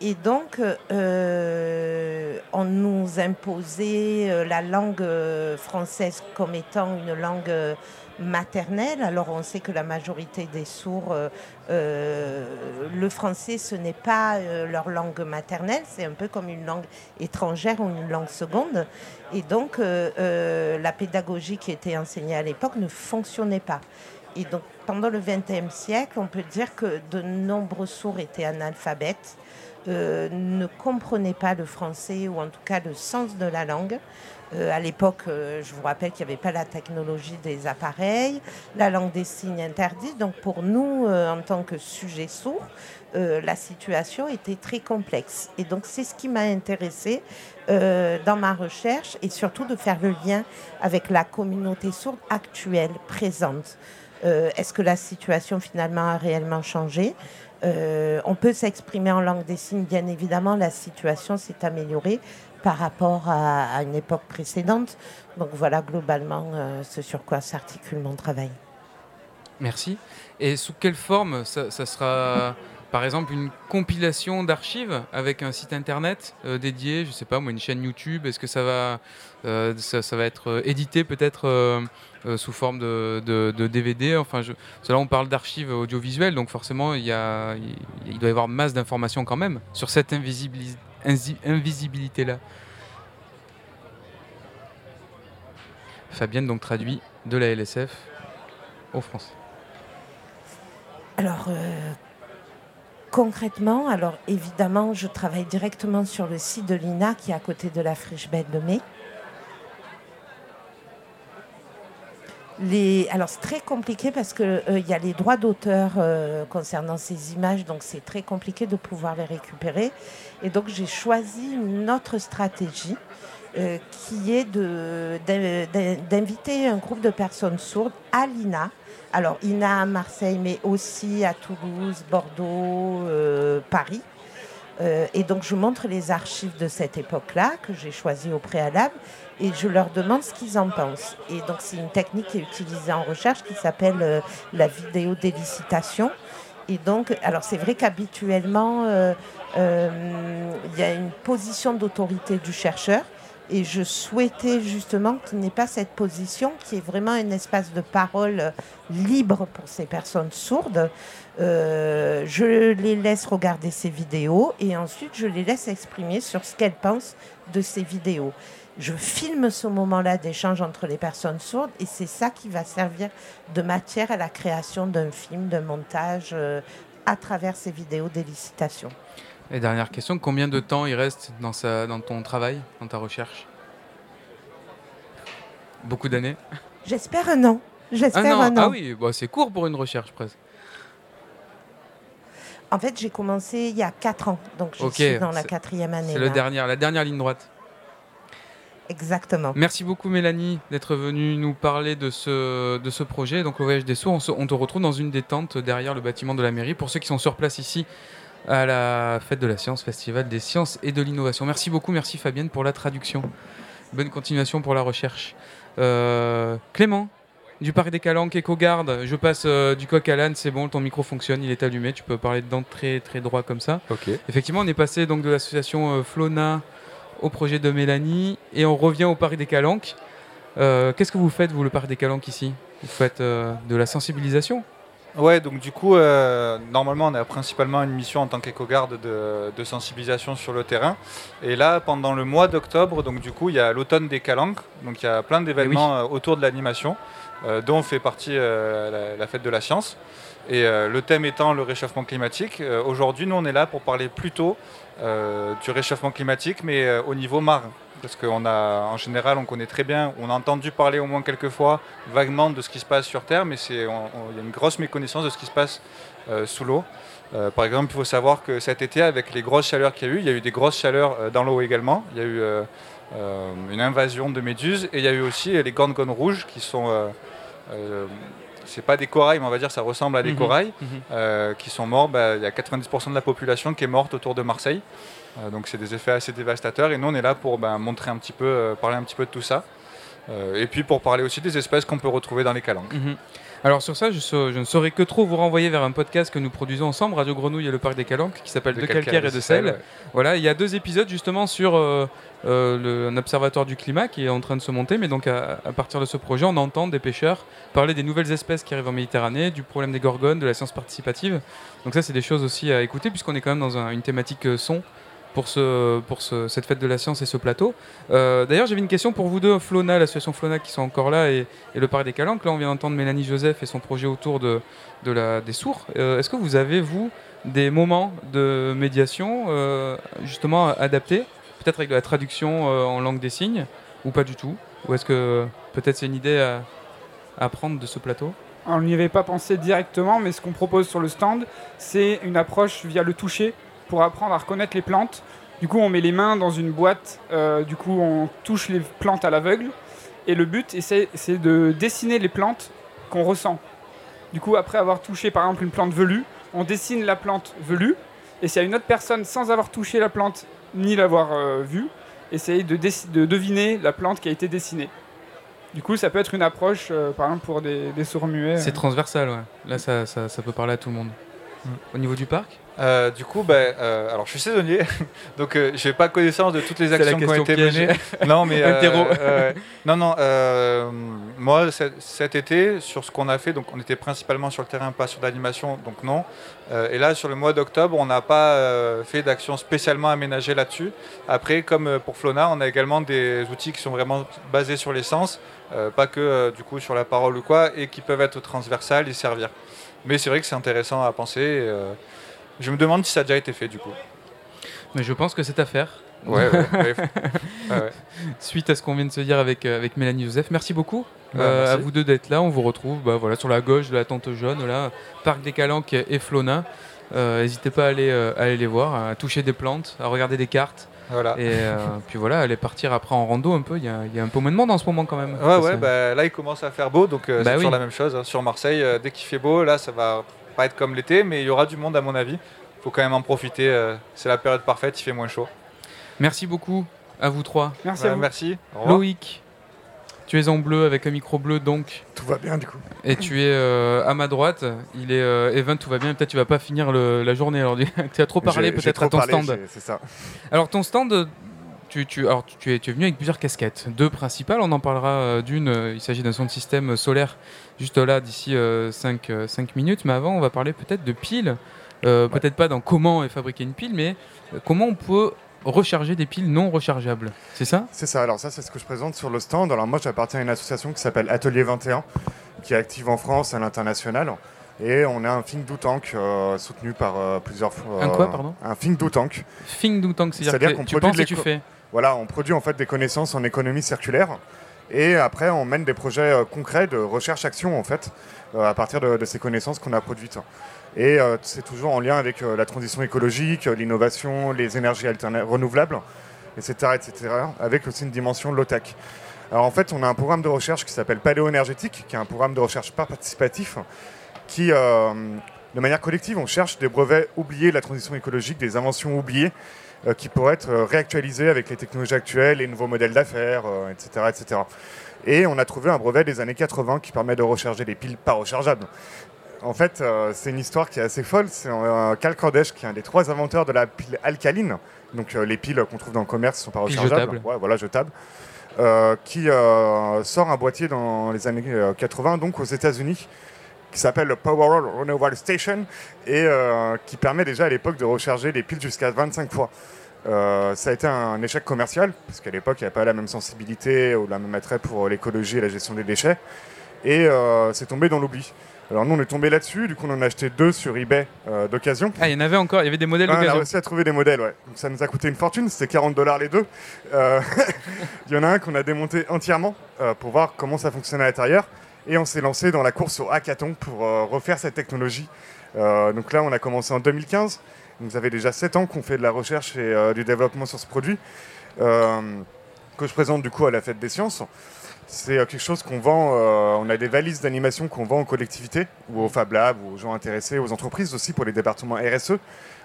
Et donc, euh, on nous imposait la langue française comme étant une langue maternelle. Alors on sait que la majorité des sourds, le français, ce n'est pas leur langue maternelle, c'est un peu comme une langue étrangère ou une langue seconde. Et donc, euh, euh, la pédagogie qui était enseignée à l'époque ne fonctionnait pas. Et donc, pendant le XXe siècle, on peut dire que de nombreux sourds étaient analphabètes, euh, ne comprenaient pas le français ou en tout cas le sens de la langue. À l'époque, je vous rappelle qu'il n'y avait pas la technologie des appareils, la langue des signes interdite. Donc pour nous, en tant que sujet sourd, la situation était très complexe. Et donc c'est ce qui m'a intéressé euh, dans ma recherche et surtout de faire le lien avec la communauté sourde actuelle, présente. Euh, est-ce que la situation finalement a réellement changé? Euh, On peut s'exprimer en langue des signes, bien évidemment, la situation s'est améliorée par rapport à, une époque précédente. Donc voilà globalement ce sur quoi s'articule mon travail. Merci. Et sous quelle forme ça, sera par exemple une compilation d'archives avec un site internet euh, dédié, je sais pas moi, une chaîne YouTube, est-ce que ça va, euh, ça, va être euh, édité peut-être sous forme de, DVD Enfin, là on parle d'archives audiovisuelles, donc forcément il, y a, il, doit y avoir masse d'informations quand même sur cette invisibilité-là. Fabienne donc traduit de la LSF au français. Alors, Concrètement, alors évidemment, je travaille directement sur le site de l'INA qui est à côté de la friche bête de mai. Alors c'est très compliqué parce qu'il euh, y a les droits d'auteur euh, concernant ces images, donc c'est très compliqué de pouvoir les récupérer. Et donc j'ai choisi une autre stratégie euh, qui est d'inviter un groupe de personnes sourdes à l'INA. Alors, INA à Marseille, mais aussi à Toulouse, Bordeaux, euh, Paris, et donc je montre les archives de cette époque-là que j'ai choisies au préalable et je leur demande ce qu'ils en pensent. Et donc c'est une technique qui est utilisée en recherche qui s'appelle la vidéo délicitation. Et donc, alors c'est vrai qu'habituellement, il y a une position d'autorité du chercheur et je souhaitais justement qu'il n'y ait pas cette position, qui est vraiment un espace de parole libre pour ces personnes sourdes. Euh, je les laisse regarder ces vidéos et ensuite je les laisse exprimer sur ce qu'elles pensent de ces vidéos. Je filme ce moment-là d'échange entre les personnes sourdes et c'est ça qui va servir de matière à la création d'un film, d'un montage euh, à travers ces vidéos d'élicitation. Et dernière question, combien de temps il reste dans, sa, dans ton travail, dans ta recherche? Beaucoup d'années? J'espère un an. J'espère un an. Ah oui, bah, c'est court pour une recherche presque. En fait, j'ai commencé il y a 4 ans, donc je suis dans la quatrième année. C'est la dernière ligne droite. Exactement. Merci beaucoup Mélanie d'être venue nous parler de ce, de ce projet. Donc le voyage des sourds, on, on, te retrouve dans une des tentes derrière le bâtiment de la mairie. Pour ceux qui sont sur place ici, à la Fête de la Science, Festival des Sciences et de l'Innovation. Merci beaucoup, merci Fabienne pour la traduction. Bonne continuation pour la recherche. Euh, Clément, du Parc des Calanques, EcoGarde, je passe euh, du coq à l'âne, c'est bon, ton micro fonctionne, il est allumé, tu peux parler dedans très, très droit comme ça. Ok. Effectivement, on est passé donc de l'association euh, Flona au projet de Mélanie et on revient au Parc des Calanques. Qu'est-ce que vous faites, vous, le Parc des Calanques ici? Vous faites de la sensibilisation? Ouais, donc du coup, euh, normalement, on a principalement une mission en tant qu'éco-garde de, sensibilisation sur le terrain. Et là, pendant le mois d'octobre, donc du coup, il y a l'automne des Calanques. Donc il y a plein d'événements euh, autour de l'animation, euh, dont fait partie la, fête de la science. Et le thème étant le réchauffement climatique. Aujourd'hui, nous, on est là pour parler plutôt du réchauffement climatique, mais au niveau marin parce qu'en général, on connaît très bien, on a entendu parler au moins quelques fois vaguement de ce qui se passe sur Terre, mais il y a une grosse méconnaissance de ce qui se passe euh, sous l'eau. Euh, par exemple, il faut savoir que cet été, avec les grosses chaleurs qu'il y a eu, il y a eu des grosses chaleurs euh, dans l'eau également. Il y a eu une invasion de méduses et il y a eu aussi les gorgones rouges qui sont c'est pas des corails, mais on va dire ça ressemble à des mhm. corails, mhm. qui sont morts. Bah, il y a 90% de la population qui est morte autour de Marseille. Euh, donc c'est des effets assez dévastateurs et nous on est là pour ben, montrer un petit peu, euh, parler un petit peu de tout ça. Euh, et puis pour parler aussi des espèces qu'on peut retrouver dans les calanques. Mhm. Alors sur ça, je, ne saurais que trop vous renvoyer vers un podcast que nous produisons ensemble, Radio Grenouille et le Parc des Calanques, qui s'appelle De, calcaire, et de sel. Voilà, il y a deux épisodes justement sur un observatoire du climat qui est en train de se monter, mais donc à, partir de ce projet, on entend des pêcheurs parler des nouvelles espèces qui arrivent en Méditerranée, du problème des gorgones, de la science participative. Donc ça, c'est des choses aussi à écouter puisqu'on est quand même dans une thématique son pour, ce, pour cette fête de la science et ce plateau. Euh, d'ailleurs, j'avais une question pour vous deux, Flona, l'association Flona qui sont encore là et, le Parc des Calanques. Là, on vient d'entendre Mélanie Joseph et son projet autour des sourds. Euh, est-ce que vous avez, vous, des moments de médiation euh, justement adaptés, peut-être avec la traduction en langue des signes, ou pas du tout? Ou est-ce que peut-être c'est une idée à, à prendre de ce plateau? On n'y avait pas pensé directement, mais ce qu'on propose sur le stand, c'est une approche via le toucher pour apprendre à reconnaître les plantes. Du coup, on met les mains dans une boîte, euh, du coup, on touche les plantes à l'aveugle. Et le but, c'est de dessiner les plantes qu'on ressent. Du coup, après avoir touché par exemple une plante velue, on dessine la plante velue. Et s'il y a une autre personne, sans avoir touché la plante ni l'avoir euh, vue, essaye de, de, deviner la plante qui a été dessinée. Du coup, ça peut être une approche, euh, par exemple, pour des, sourds muets. C'est transversal, ouais. Là, ça, ça, ça, peut parler à tout le monde. Au niveau du parc euh, du coup, ben, euh, alors je suis saisonnier, donc euh, je n'ai pas connaissance de toutes les actions qui ont été menées. non, mais non, non. moi, cet été, sur ce qu'on a fait, donc on était principalement sur le terrain, pas sur l'animation, donc non. et là, sur le mois d'octobre, on n'a pas fait d'action spécialement aménagée là-dessus. Après, comme pour Flona, on a également des outils qui sont vraiment basés sur l'essence, pas que du coup sur la parole ou quoi, et qui peuvent être transversales et servir. Mais c'est vrai que c'est intéressant à penser. Je me demande si ça a déjà été fait du coup. Mais je pense que c'est à faire. Ouais, Suite à ce qu'on vient de se dire avec, euh, avec Mélanie Joseph, merci beaucoup euh, à vous deux d'être là. On vous retrouve bah, voilà, sur la gauche de la Tente Jaune, là, Parc des Calanques et Flona. Euh, n'hésitez pas à aller, aller les voir, à toucher des plantes, à regarder des cartes. Voilà. Et puis voilà, aller partir après en rando un peu. Il y, a, y a un peu moins de monde en ce moment quand même. Ouais, ouais, bah, là il commence à faire beau, donc bah c'est toujours la même chose. Hein. Sur Marseille, dès qu'il fait beau, là ça va pas être comme l'été, mais il y aura du monde à mon avis. faut quand même en profiter. c'est la période parfaite, il fait moins chaud. Merci beaucoup à vous trois. Merci. à vous. merci. Loïc. Tu es en bleu avec un micro bleu donc. Tout va bien du coup. Et tu es euh, à ma droite. Il est euh, Evan, tout va bien. Peut-être tu vas pas finir la journée. Alors tu as trop parlé peut-être à ton stand. C'est ça. Alors ton stand, tu, tu, alors, tu, es, tu es venu avec plusieurs casquettes. Deux principales, on en parlera euh, d'une. il s'agit d'un son de système solaire juste là d'ici 5, 5 minutes. Mais avant, on va parler peut-être de piles. Peut-être pas dans comment est fabriquée une pile, mais comment on peut recharger des piles non rechargeables. C'est ça? C'est ça. Alors ça, c'est ce que je présente sur le stand. Alors moi, j'appartiens à une association qui s'appelle Atelier 21, qui est active en France et à l'international. Et on a un Think Do Tank euh, soutenu par euh, plusieurs un quoi, pardon? Un Think Do Tank. Think Do Tank, c'est-à-dire qu'on tu penses et tu fais. Voilà, on produit en fait des connaissances en économie circulaire. Et après, on mène des projets euh, concrets de recherche-action en fait, à partir de, ces connaissances qu'on a produites. Et euh, c'est toujours en lien avec euh, la transition écologique, euh, l'innovation, les énergies renouvelables, etc., etc., avec aussi une dimension low-tech. Alors en fait, on a un programme de recherche qui s'appelle Paléo-énergétique, qui est un programme de recherche participatif, qui, de manière collective, on cherche des brevets oubliés de la transition écologique, des inventions oubliées, qui pourraient être réactualisées avec les technologies actuelles, les nouveaux modèles d'affaires, etc., etc. Et on a trouvé un brevet des années 80 qui permet de recharger les piles pas rechargeables. En fait, euh, c'est une histoire qui est assez folle. C'est euh, Cal qui est un des trois inventeurs de la pile alcaline. Donc euh, les piles qu'on trouve dans le commerce ne sont pas rechargeables. Ouais, voilà, jetables. qui sort un boîtier dans les années 80, donc aux États-Unis, qui s'appelle le Power Renewal Station et qui permet déjà à l'époque de recharger les piles jusqu'à 25 fois. Ça a été un échec commercial, parce qu'à l'époque, il n'y avait pas la même sensibilité ou la même attrait pour l'écologie et la gestion des déchets. Et c'est tombé dans l'oubli. Alors nous on est tombé là-dessus, du coup on en a acheté deux sur eBay euh, d'occasion. Ah il y en avait encore, il y avait des modèles d'occasion. On a réussi à trouver des modèles, ouais. Donc ça nous a coûté une fortune, c'était 40 dollars les deux. Euh, il y en a un qu'on a démonté entièrement euh, pour voir comment ça fonctionnait à l'intérieur. Et on s'est lancé dans la course au hackathon pour refaire cette technologie. donc là on a commencé en 2015. Donc ça fait déjà 7 ans qu'on fait de la recherche et du développement sur ce produit. que je présente du coup à la fête des sciences. C'est euh, quelque chose qu'on vend. Euh, on a des valises d'animation qu'on vend aux collectivités ou aux Fab Labs ou aux gens intéressés, aux entreprises aussi pour les départements RSE.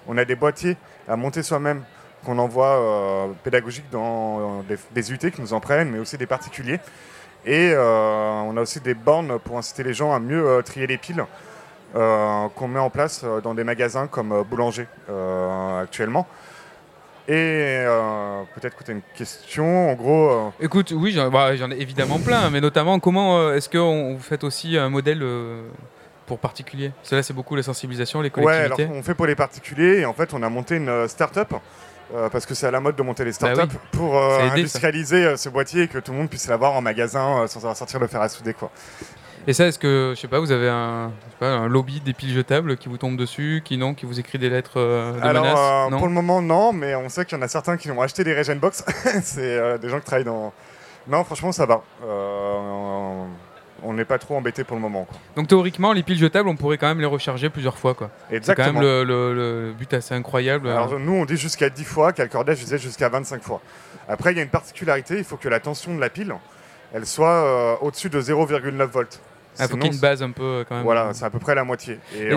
On a des boîtiers à monter soi-même qu'on envoie euh, pédagogiques dans des, UT qui nous en prennent, mais aussi des particuliers. Et on a aussi des bornes pour inciter les gens à mieux trier les piles qu'on met en place dans des magasins comme Boulanger actuellement. Et euh, peut-être que tu as une question, en gros. Euh, Écoute, oui, bah, j'en ai évidemment plein, mais notamment, comment euh, est-ce que vous faites aussi un modèle pour particuliers? Cela, c'est beaucoup la sensibilisation, les collectivités. Ouais, alors on fait pour les particuliers, et en fait, on a monté une start-up. parce que c'est à la mode de monter les bah startups pour industrialiser ce boîtier et que tout le monde puisse l'avoir en magasin sans avoir sortir le fer à souder. Quoi. Et ça, est-ce que, je sais pas, vous avez un, un lobby des piles jetables qui vous tombe dessus, qui non, qui vous écrit des lettres euh, de Alors, menaces euh, Pour le moment, non, mais on sait qu'il y en a certains qui ont acheté des Regen Box. c'est euh, des gens qui travaillent dans. Non, franchement, ça va. on n'est pas trop embêté pour le moment. Donc théoriquement, les piles jetables, on pourrait quand même les recharger plusieurs fois. Quoi. Exactement. C'est quand même le, but assez incroyable. Alors nous, on dit jusqu'à 10 fois, Calcordage disait jusqu'à 25 fois. Après, il y a une particularité, il faut que la tension de la pile, elle soit au-dessus de 0,9 volts. Il ah, faut qu'il y ait une base un peu euh, quand même. Voilà, c'est à peu près la moitié. Et,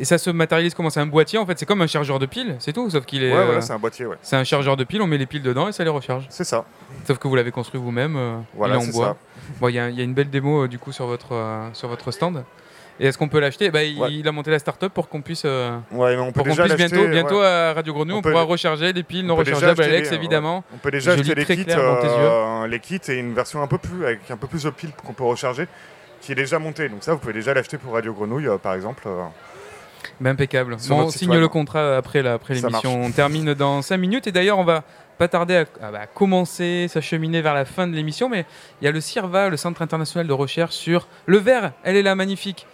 et, ça se matérialise comment? C'est un boîtier en fait, c'est comme un chargeur de piles, c'est tout, sauf qu'il est. Ouais, voilà, euh, c'est un boîtier, ouais. C'est un chargeur de piles, on met les piles dedans et ça les recharge. C'est ça. Sauf que vous l'avez construit vous-même, euh, voilà, il est en bois. Bon, il y, y, a une belle démo du coup sur votre, sur votre stand. Et est-ce qu'on peut l'acheter? Bah, il, a monté la start-up pour qu'on puisse, ouais, on peut déjà bientôt, bientôt à Radio Grenouille, on, pourra recharger les piles non rechargeables, Alex, évidemment. On peut déjà acheter les kits, les kits et une version un peu plus avec un peu plus de piles qu'on peut recharger qui est déjà monté. Donc ça, vous pouvez déjà l'acheter pour Radio Grenouille, euh, par exemple. Euh, ben, impeccable. on signe le contrat après l'émission. on termine dans 5 minutes. Et d'ailleurs, on va pas tarder à, bah, commencer, s'acheminer vers la fin de l'émission. Mais il y a le CIRVA, le Centre international de recherche sur le verre. Elle est là, magnifique.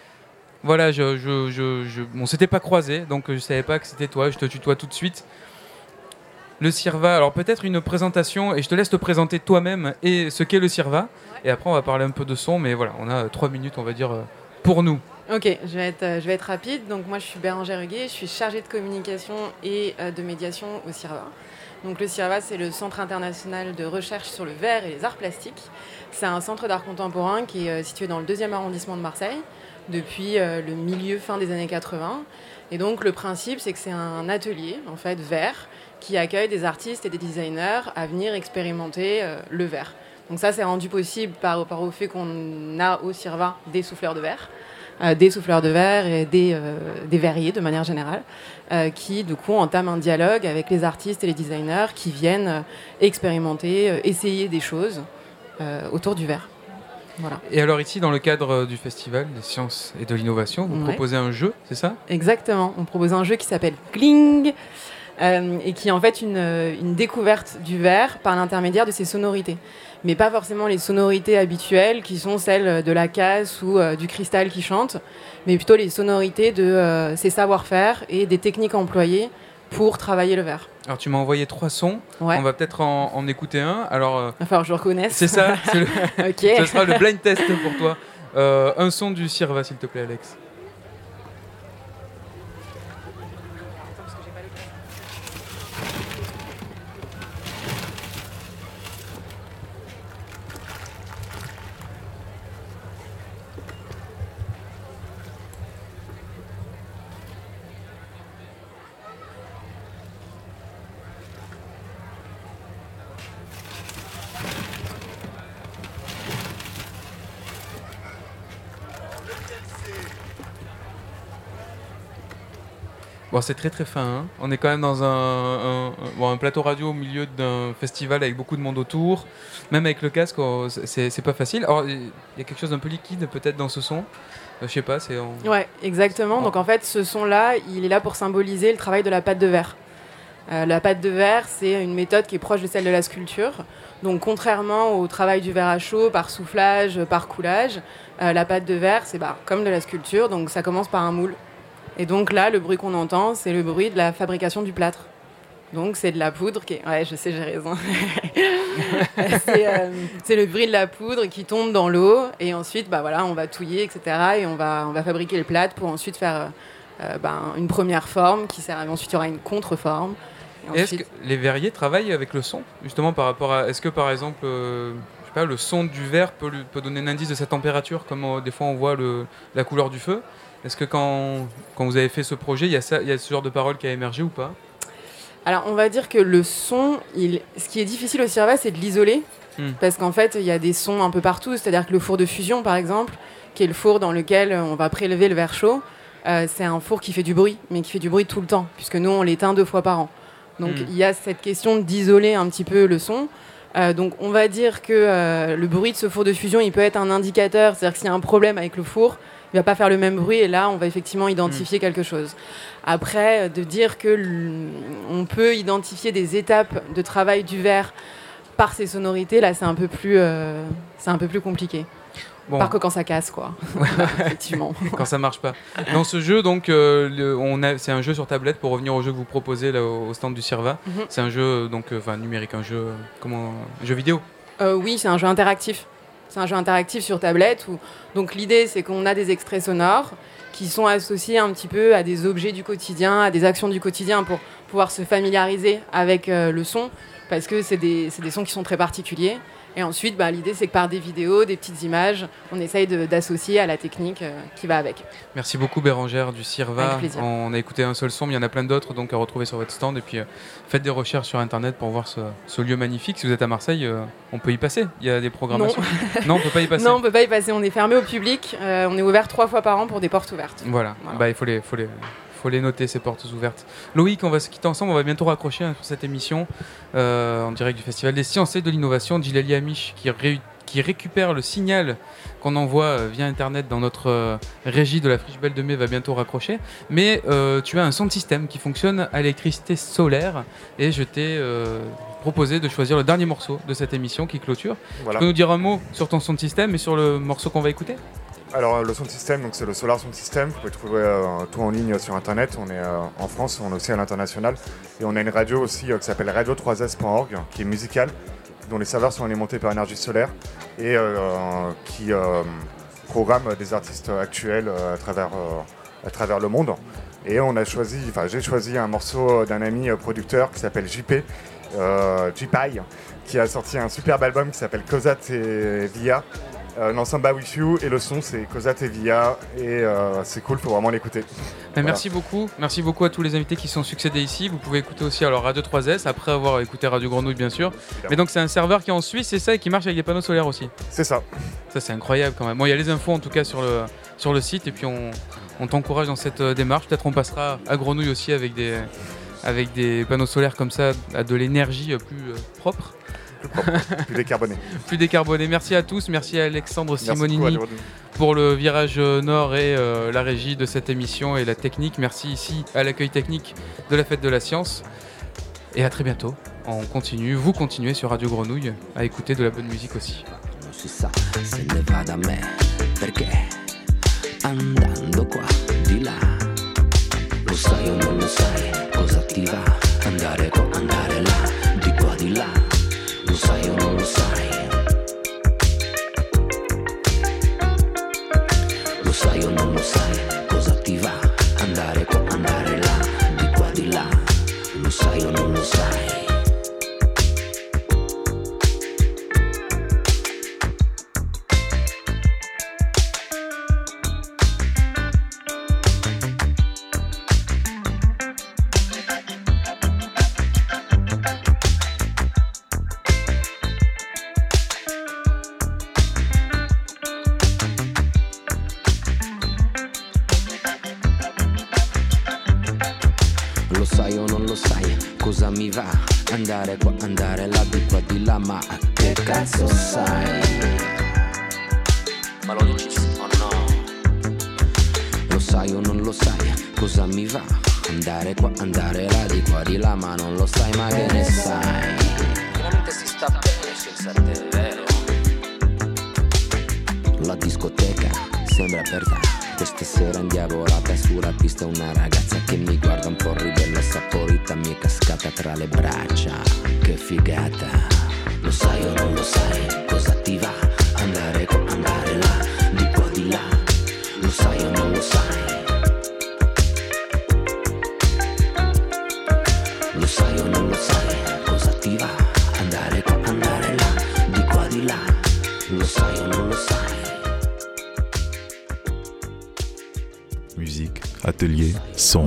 Voilà, je, je, je, on s'était pas croisé, donc je savais pas que c'était toi. Je te tutoie tout de suite. Le CIRVA, alors peut-être une présentation, et je te laisse te présenter toi-même et ce qu'est le CIRVA. Et après, on va parler un peu de son, mais voilà, on a trois minutes, on va dire, euh, pour nous. Ok, je vais être, euh, je vais être rapide. Donc moi, je suis Bérangère Huguet, je suis chargée de communication et euh, de médiation au CIRVA. Donc le CIRVA, c'est le Centre international de recherche sur le verre et les arts plastiques. C'est un centre d'art contemporain qui est situé dans le deuxième arrondissement de Marseille depuis le milieu fin des années 80. Et donc le principe, c'est que c'est un atelier en fait verre qui accueille des artistes et des designers à venir expérimenter le verre. Donc ça, c'est rendu possible par, rapport au fait qu'on a au CIRVA des souffleurs de verre. Euh, des souffleurs de verre et des, euh, verriers de manière générale, euh, qui du coup entament un dialogue avec les artistes et les designers qui viennent expérimenter, essayer des choses autour du verre. Voilà. Et alors ici, dans le cadre du Festival des sciences et de l'innovation, vous proposez un jeu, c'est ça? Exactement, on propose un jeu qui s'appelle Gling. et qui est en fait une, une découverte du verre par l'intermédiaire de ses sonorités mais pas forcément les sonorités habituelles qui sont celles de la casse ou euh, du cristal qui chante, mais plutôt les sonorités de euh, ses savoir-faire et des techniques employées pour travailler le verre. Alors tu m'as envoyé trois sons, on va peut-être en, écouter un. Alors, enfin, je reconnaisse. C'est ça, le... ce sera le blind test pour toi. Euh, un son du Sirva, s'il te plaît, Alex. Bon, c'est très très fin. Hein. On est quand même dans un, un, plateau radio au milieu d'un festival avec beaucoup de monde autour. Même avec le casque, oh, c'est pas facile. Il y a quelque chose d'un peu liquide peut-être dans ce son. Euh, je sais pas, c'est. Ouais, exactement. Donc en fait, ce son-là, il est là pour symboliser le travail de la pâte de verre. Euh, la pâte de verre, c'est une méthode qui est proche de celle de la sculpture. Donc contrairement au travail du verre à chaud par soufflage, par coulage, euh, la pâte de verre, c'est bah, comme de la sculpture. Donc ça commence par un moule. Et donc là, le bruit qu'on entend, c'est le bruit de la fabrication du plâtre. Donc c'est de la poudre qui est... Ouais, je sais, j'ai raison. Euh, c'est le bruit de la poudre qui tombe dans l'eau et ensuite, bah voilà, on va touiller, etc. Et on va, on va fabriquer le plâtre pour ensuite faire euh, ben, une première forme qui sert. Ensuite, il y aura une contreforme. Est-ce que les verriers travaillent avec le son Justement par rapport à... Est-ce que par exemple... Euh, je sais pas, le son du verre peut, peut donner un indice de sa température, comme des fois on voit le, la couleur du feu? Est-ce que quand, quand vous avez fait ce projet, il y, a ça, il y a ce genre de parole qui a émergé ou pas? Alors, on va dire que le son, il... ce qui est difficile au CIRVA, c'est de l'isoler. Hmm. Parce qu'en fait, il y a des sons un peu partout. C'est-à-dire que le four de fusion, par exemple, qui est le four dans lequel on va prélever le verre chaud, euh, c'est un four qui fait du bruit, mais qui fait du bruit tout le temps, puisque nous, on l'éteint deux fois par an. Donc, hmm. il y a cette question d'isoler un petit peu le son. Euh, donc on va dire que euh, le bruit de ce four de fusion, il peut être un indicateur, c'est-à-dire que s'il y a un problème avec le four, il va pas faire le même bruit et là on va effectivement identifier mm. quelque chose. Après, de dire que on peut identifier des étapes de travail du verre par ces sonorités, là c'est un peu plus, euh, c'est un peu plus compliqué. Bon. Par que quand ça casse, quoi. Effectivement. quand ça marche pas. Dans ce jeu, donc, euh, on a, c'est un jeu sur tablette pour revenir au jeu que vous proposez là, au stand du Cirva. Mhm. C'est un jeu donc, euh, enfin numérique, un jeu, comment, un jeu vidéo. oui, c'est un jeu interactif. C'est un jeu interactif sur tablette. Où... Donc l'idée, c'est qu'on a des extraits sonores qui sont associés un petit peu à des objets du quotidien, à des actions du quotidien pour pouvoir se familiariser avec euh, le son, parce que c'est des, des, sons qui sont très particuliers. Et ensuite, bah, l'idée, c'est que par des vidéos, des petites images, on essaye d'associer à la technique euh, qui va avec. Merci beaucoup, Bérangère du CIRVA. On a écouté un seul son, mais il y en a plein d'autres donc à retrouver sur votre stand. Et puis, euh, faites des recherches sur Internet pour voir ce, lieu magnifique. Si vous êtes à Marseille, euh, on peut y passer. Il y a des programmations. Non, on peut pas y passer. Non, on peut pas y passer. On est fermé au public. on est ouvert trois fois par an pour des portes ouvertes. Voilà. Bah, il faut les, faut les, faut les noter, ces portes ouvertes. Loïc, on va se quitter ensemble, on va bientôt raccrocher hein, sur cette émission euh, en direct du Festival des sciences et de l'innovation. Gilali Amish qui, qui récupère le signal qu'on envoie euh, via Internet dans notre euh, régie de la Friche Belle de Mai va bientôt raccrocher. Mais tu as un son de système qui fonctionne à l'électricité solaire et je t'ai proposé de choisir le dernier morceau de cette émission qui clôture. Tu peux nous dire un mot sur ton son de système et sur le morceau qu'on va écouter? Alors le son système, c'est le Solar Sound System. Vous pouvez trouver euh, tout en ligne sur internet. On est euh, en France, on est aussi à l'international. Et on a une radio aussi euh, qui s'appelle radio3s.org, qui est musicale, dont les serveurs sont alimentés par énergie solaire et qui programme des artistes actuels à travers, à travers le monde. Et on a choisi, enfin j'ai choisi un morceau d'un ami producteur qui s'appelle JP Jipai, qui a sorti un superbe album qui s'appelle Cosat et Via. Euh, L'ensemble With You et le son c'est Cosat et Via et euh, c'est cool, faut vraiment l'écouter. Merci beaucoup, merci beaucoup à tous les invités qui sont succédés ici. Vous pouvez écouter aussi alors Radio 3S après avoir écouté Radio Grenouille bien sûr. Mais donc c'est un serveur qui est en Suisse, c'est ça et qui marche avec des panneaux solaires aussi. C'est ça. Ça c'est incroyable quand même. Bon, il y a les infos en tout cas sur le sur le site et puis on, on t'encourage dans cette euh, démarche. Peut-être on passera à Grenouille aussi avec des avec des panneaux solaires comme ça, à de l'énergie plus propre plus décarboné. plus décarboné. Merci à tous. Merci à Alexandre Simonini pour le virage nord et euh, la régie de cette émission et la technique. Merci ici à l'accueil technique de la fête de la science. Et à très bientôt. On continue, vous continuez sur Radio Grenouille à écouter de la bonne musique aussi. sai o non lo sai. Lo sai o non lo sai, cosa ti va? Andare qua, andare là, di qua, di là. Lo sai o non lo sai.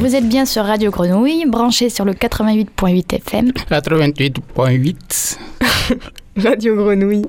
Vous êtes bien sur Radio Grenouille, branché sur le 88.8 FM. 88.8. Radio Grenouille.